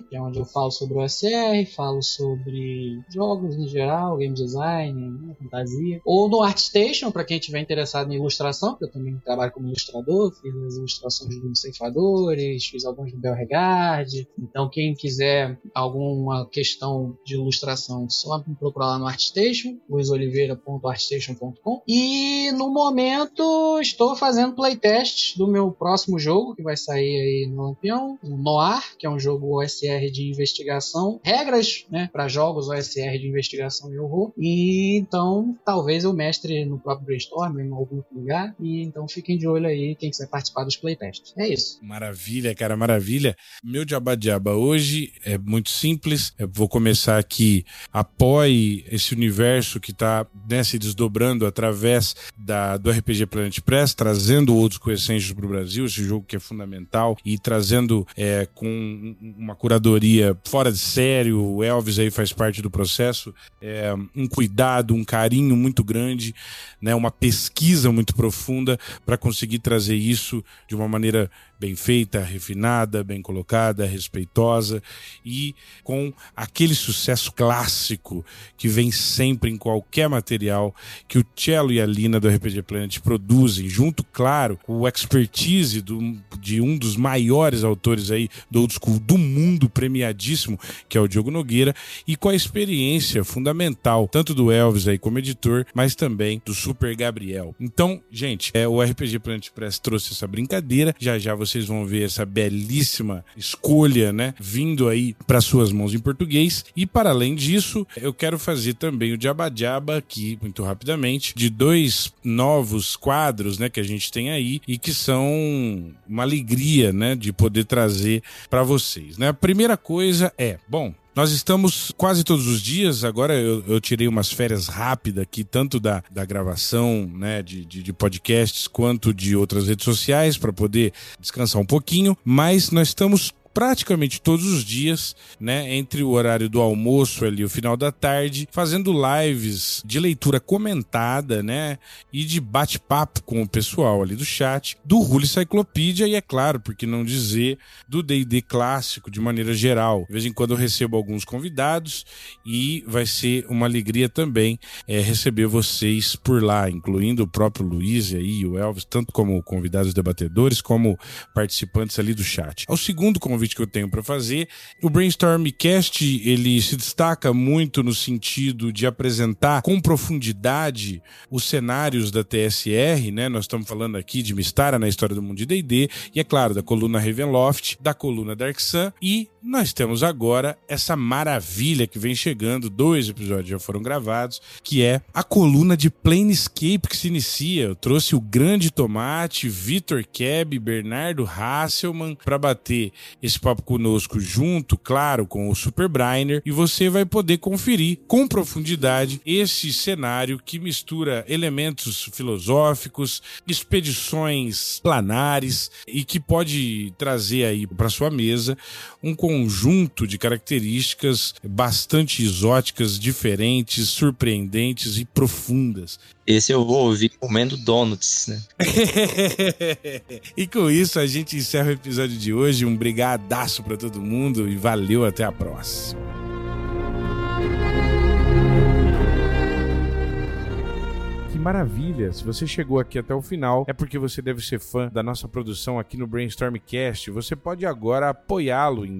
que é onde eu falo sobre o OSR, falo sobre jogos em geral, game design, né, fantasia. Ou no ArtStation, para quem estiver interessado em ilustração, porque eu também trabalho como ilustrador, fiz as ilustrações dos Ceifadores, fiz alguns do Belregard. Então, quem quiser alguma questão de ilustração, só me procurar lá no ArtStation, luisoliveira.artstation.com. E no momento estou fazendo playtest do meu próximo jogo, que vai sair aí no Lampião, o Noir, que é um jogo OSR de investigação, regras né, para jogos OSR de investigação e horror. E então talvez eu mestre no próprio Brainstorm, em algum lugar. E então fiquem de olho aí quem quiser participar dos playtests. É isso. Maravilha, cara, maravilha. Meu diaba hoje é muito simples. Eu vou começar aqui. Apoie esse universo que está né, se desdobrando através da, do RPG Planet Press, trazendo outros coessêncios para o Brasil, esse jogo que é fundamental, e trazendo é, com uma curadoria fora de sério. O Elvis aí faz parte do processo. É, um cuidado, um carinho muito grande, né, uma pesquisa muito profunda para conseguir trazer isso de uma maneira bem feita, refinada, bem colocada, respeitosa e com aquele sucesso clássico que vem sempre em qualquer material que o Cello e a Lina do RPG Planet produzem, junto, claro, com o expertise do, de um dos maiores autores aí do old school do mundo, premiadíssimo, que é o Diogo Nogueira, e com a experiência fundamental, tanto do Elvis aí como editor, mas também do Super Gabriel. Então, gente, é, o RPG Planet Press trouxe essa brincadeira, já já você vocês vão ver essa belíssima escolha, né, vindo aí para suas mãos em português. E para além disso, eu quero fazer também o Jabba aqui, muito rapidamente, de dois novos quadros, né, que a gente tem aí e que são uma alegria, né, de poder trazer para vocês, né? A primeira coisa é, bom, nós estamos quase todos os dias, agora eu, eu tirei umas férias rápidas aqui, tanto da, da gravação né, de, de, de podcasts quanto de outras redes sociais, para poder descansar um pouquinho, mas nós estamos praticamente todos os dias, né, entre o horário do almoço ali o final da tarde, fazendo lives de leitura comentada, né, e de bate-papo com o pessoal ali do chat, do Rule Cyclopedia e é claro, por que não dizer, do D&D clássico de maneira geral. De vez em quando eu recebo alguns convidados e vai ser uma alegria também é, receber vocês por lá, incluindo o próprio Luiz e aí o Elvis, tanto como convidados debatedores como participantes ali do chat. Ao segundo convite convite que eu tenho para fazer. O Brainstormcast, ele se destaca muito no sentido de apresentar com profundidade os cenários da TSR, né? Nós estamos falando aqui de Mistara na história do mundo de D&D e é claro, da coluna Ravenloft, da coluna Dark Sun e nós temos agora essa maravilha que vem chegando, dois episódios já foram gravados, que é a coluna de Planescape que se inicia. Eu trouxe o grande tomate, Vitor Keb, Bernardo Hasselman para bater esse papo conosco junto, claro, com o Super Brainer, e você vai poder conferir com profundidade esse cenário que mistura elementos filosóficos, expedições planares e que pode trazer aí para sua mesa um conjunto de características bastante exóticas, diferentes, surpreendentes e profundas. Esse eu vou ouvir comendo donuts, né? e com isso a gente encerra o episódio de hoje. Um brigadaço para todo mundo e valeu até a próxima. maravilha. Se você chegou aqui até o final, é porque você deve ser fã da nossa produção aqui no Brainstormcast. Você pode agora apoiá-lo em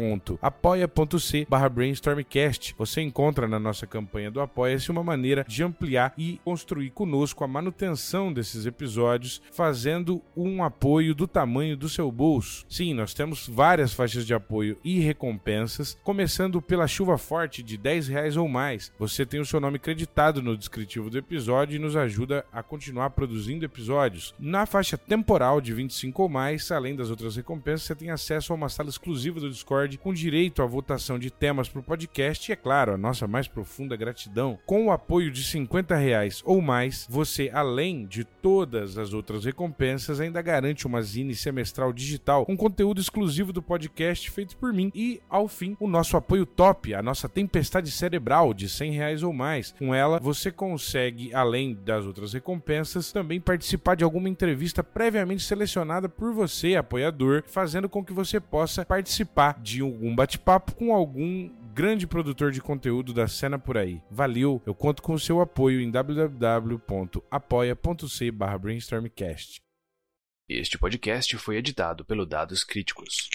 www.apoia.c brainstormcast. Você encontra na nossa campanha do Apoia-se uma maneira de ampliar e construir conosco a manutenção desses episódios, fazendo um apoio do tamanho do seu bolso. Sim, nós temos várias faixas de apoio e recompensas, começando pela chuva forte de 10 reais ou mais. Você tem o seu nome creditado no descritivo do episódio e nos ajuda a continuar produzindo episódios. Na faixa temporal de 25 ou mais, além das outras recompensas, você tem acesso a uma sala exclusiva do Discord com direito à votação de temas para o podcast e, é claro, a nossa mais profunda gratidão. Com o apoio de 50 reais ou mais, você, além de todas as outras recompensas, ainda garante uma zine semestral digital com conteúdo exclusivo do podcast feito por mim e, ao fim, o nosso apoio top, a nossa tempestade cerebral de 100 reais ou mais. Com ela, você consegue, além das outras recompensas, também participar de alguma entrevista previamente selecionada por você, apoiador, fazendo com que você possa participar de algum bate-papo com algum grande produtor de conteúdo da cena por aí. Valeu, eu conto com o seu apoio em www.apoia.c/brainstormcast. Este podcast foi editado pelo Dados Críticos.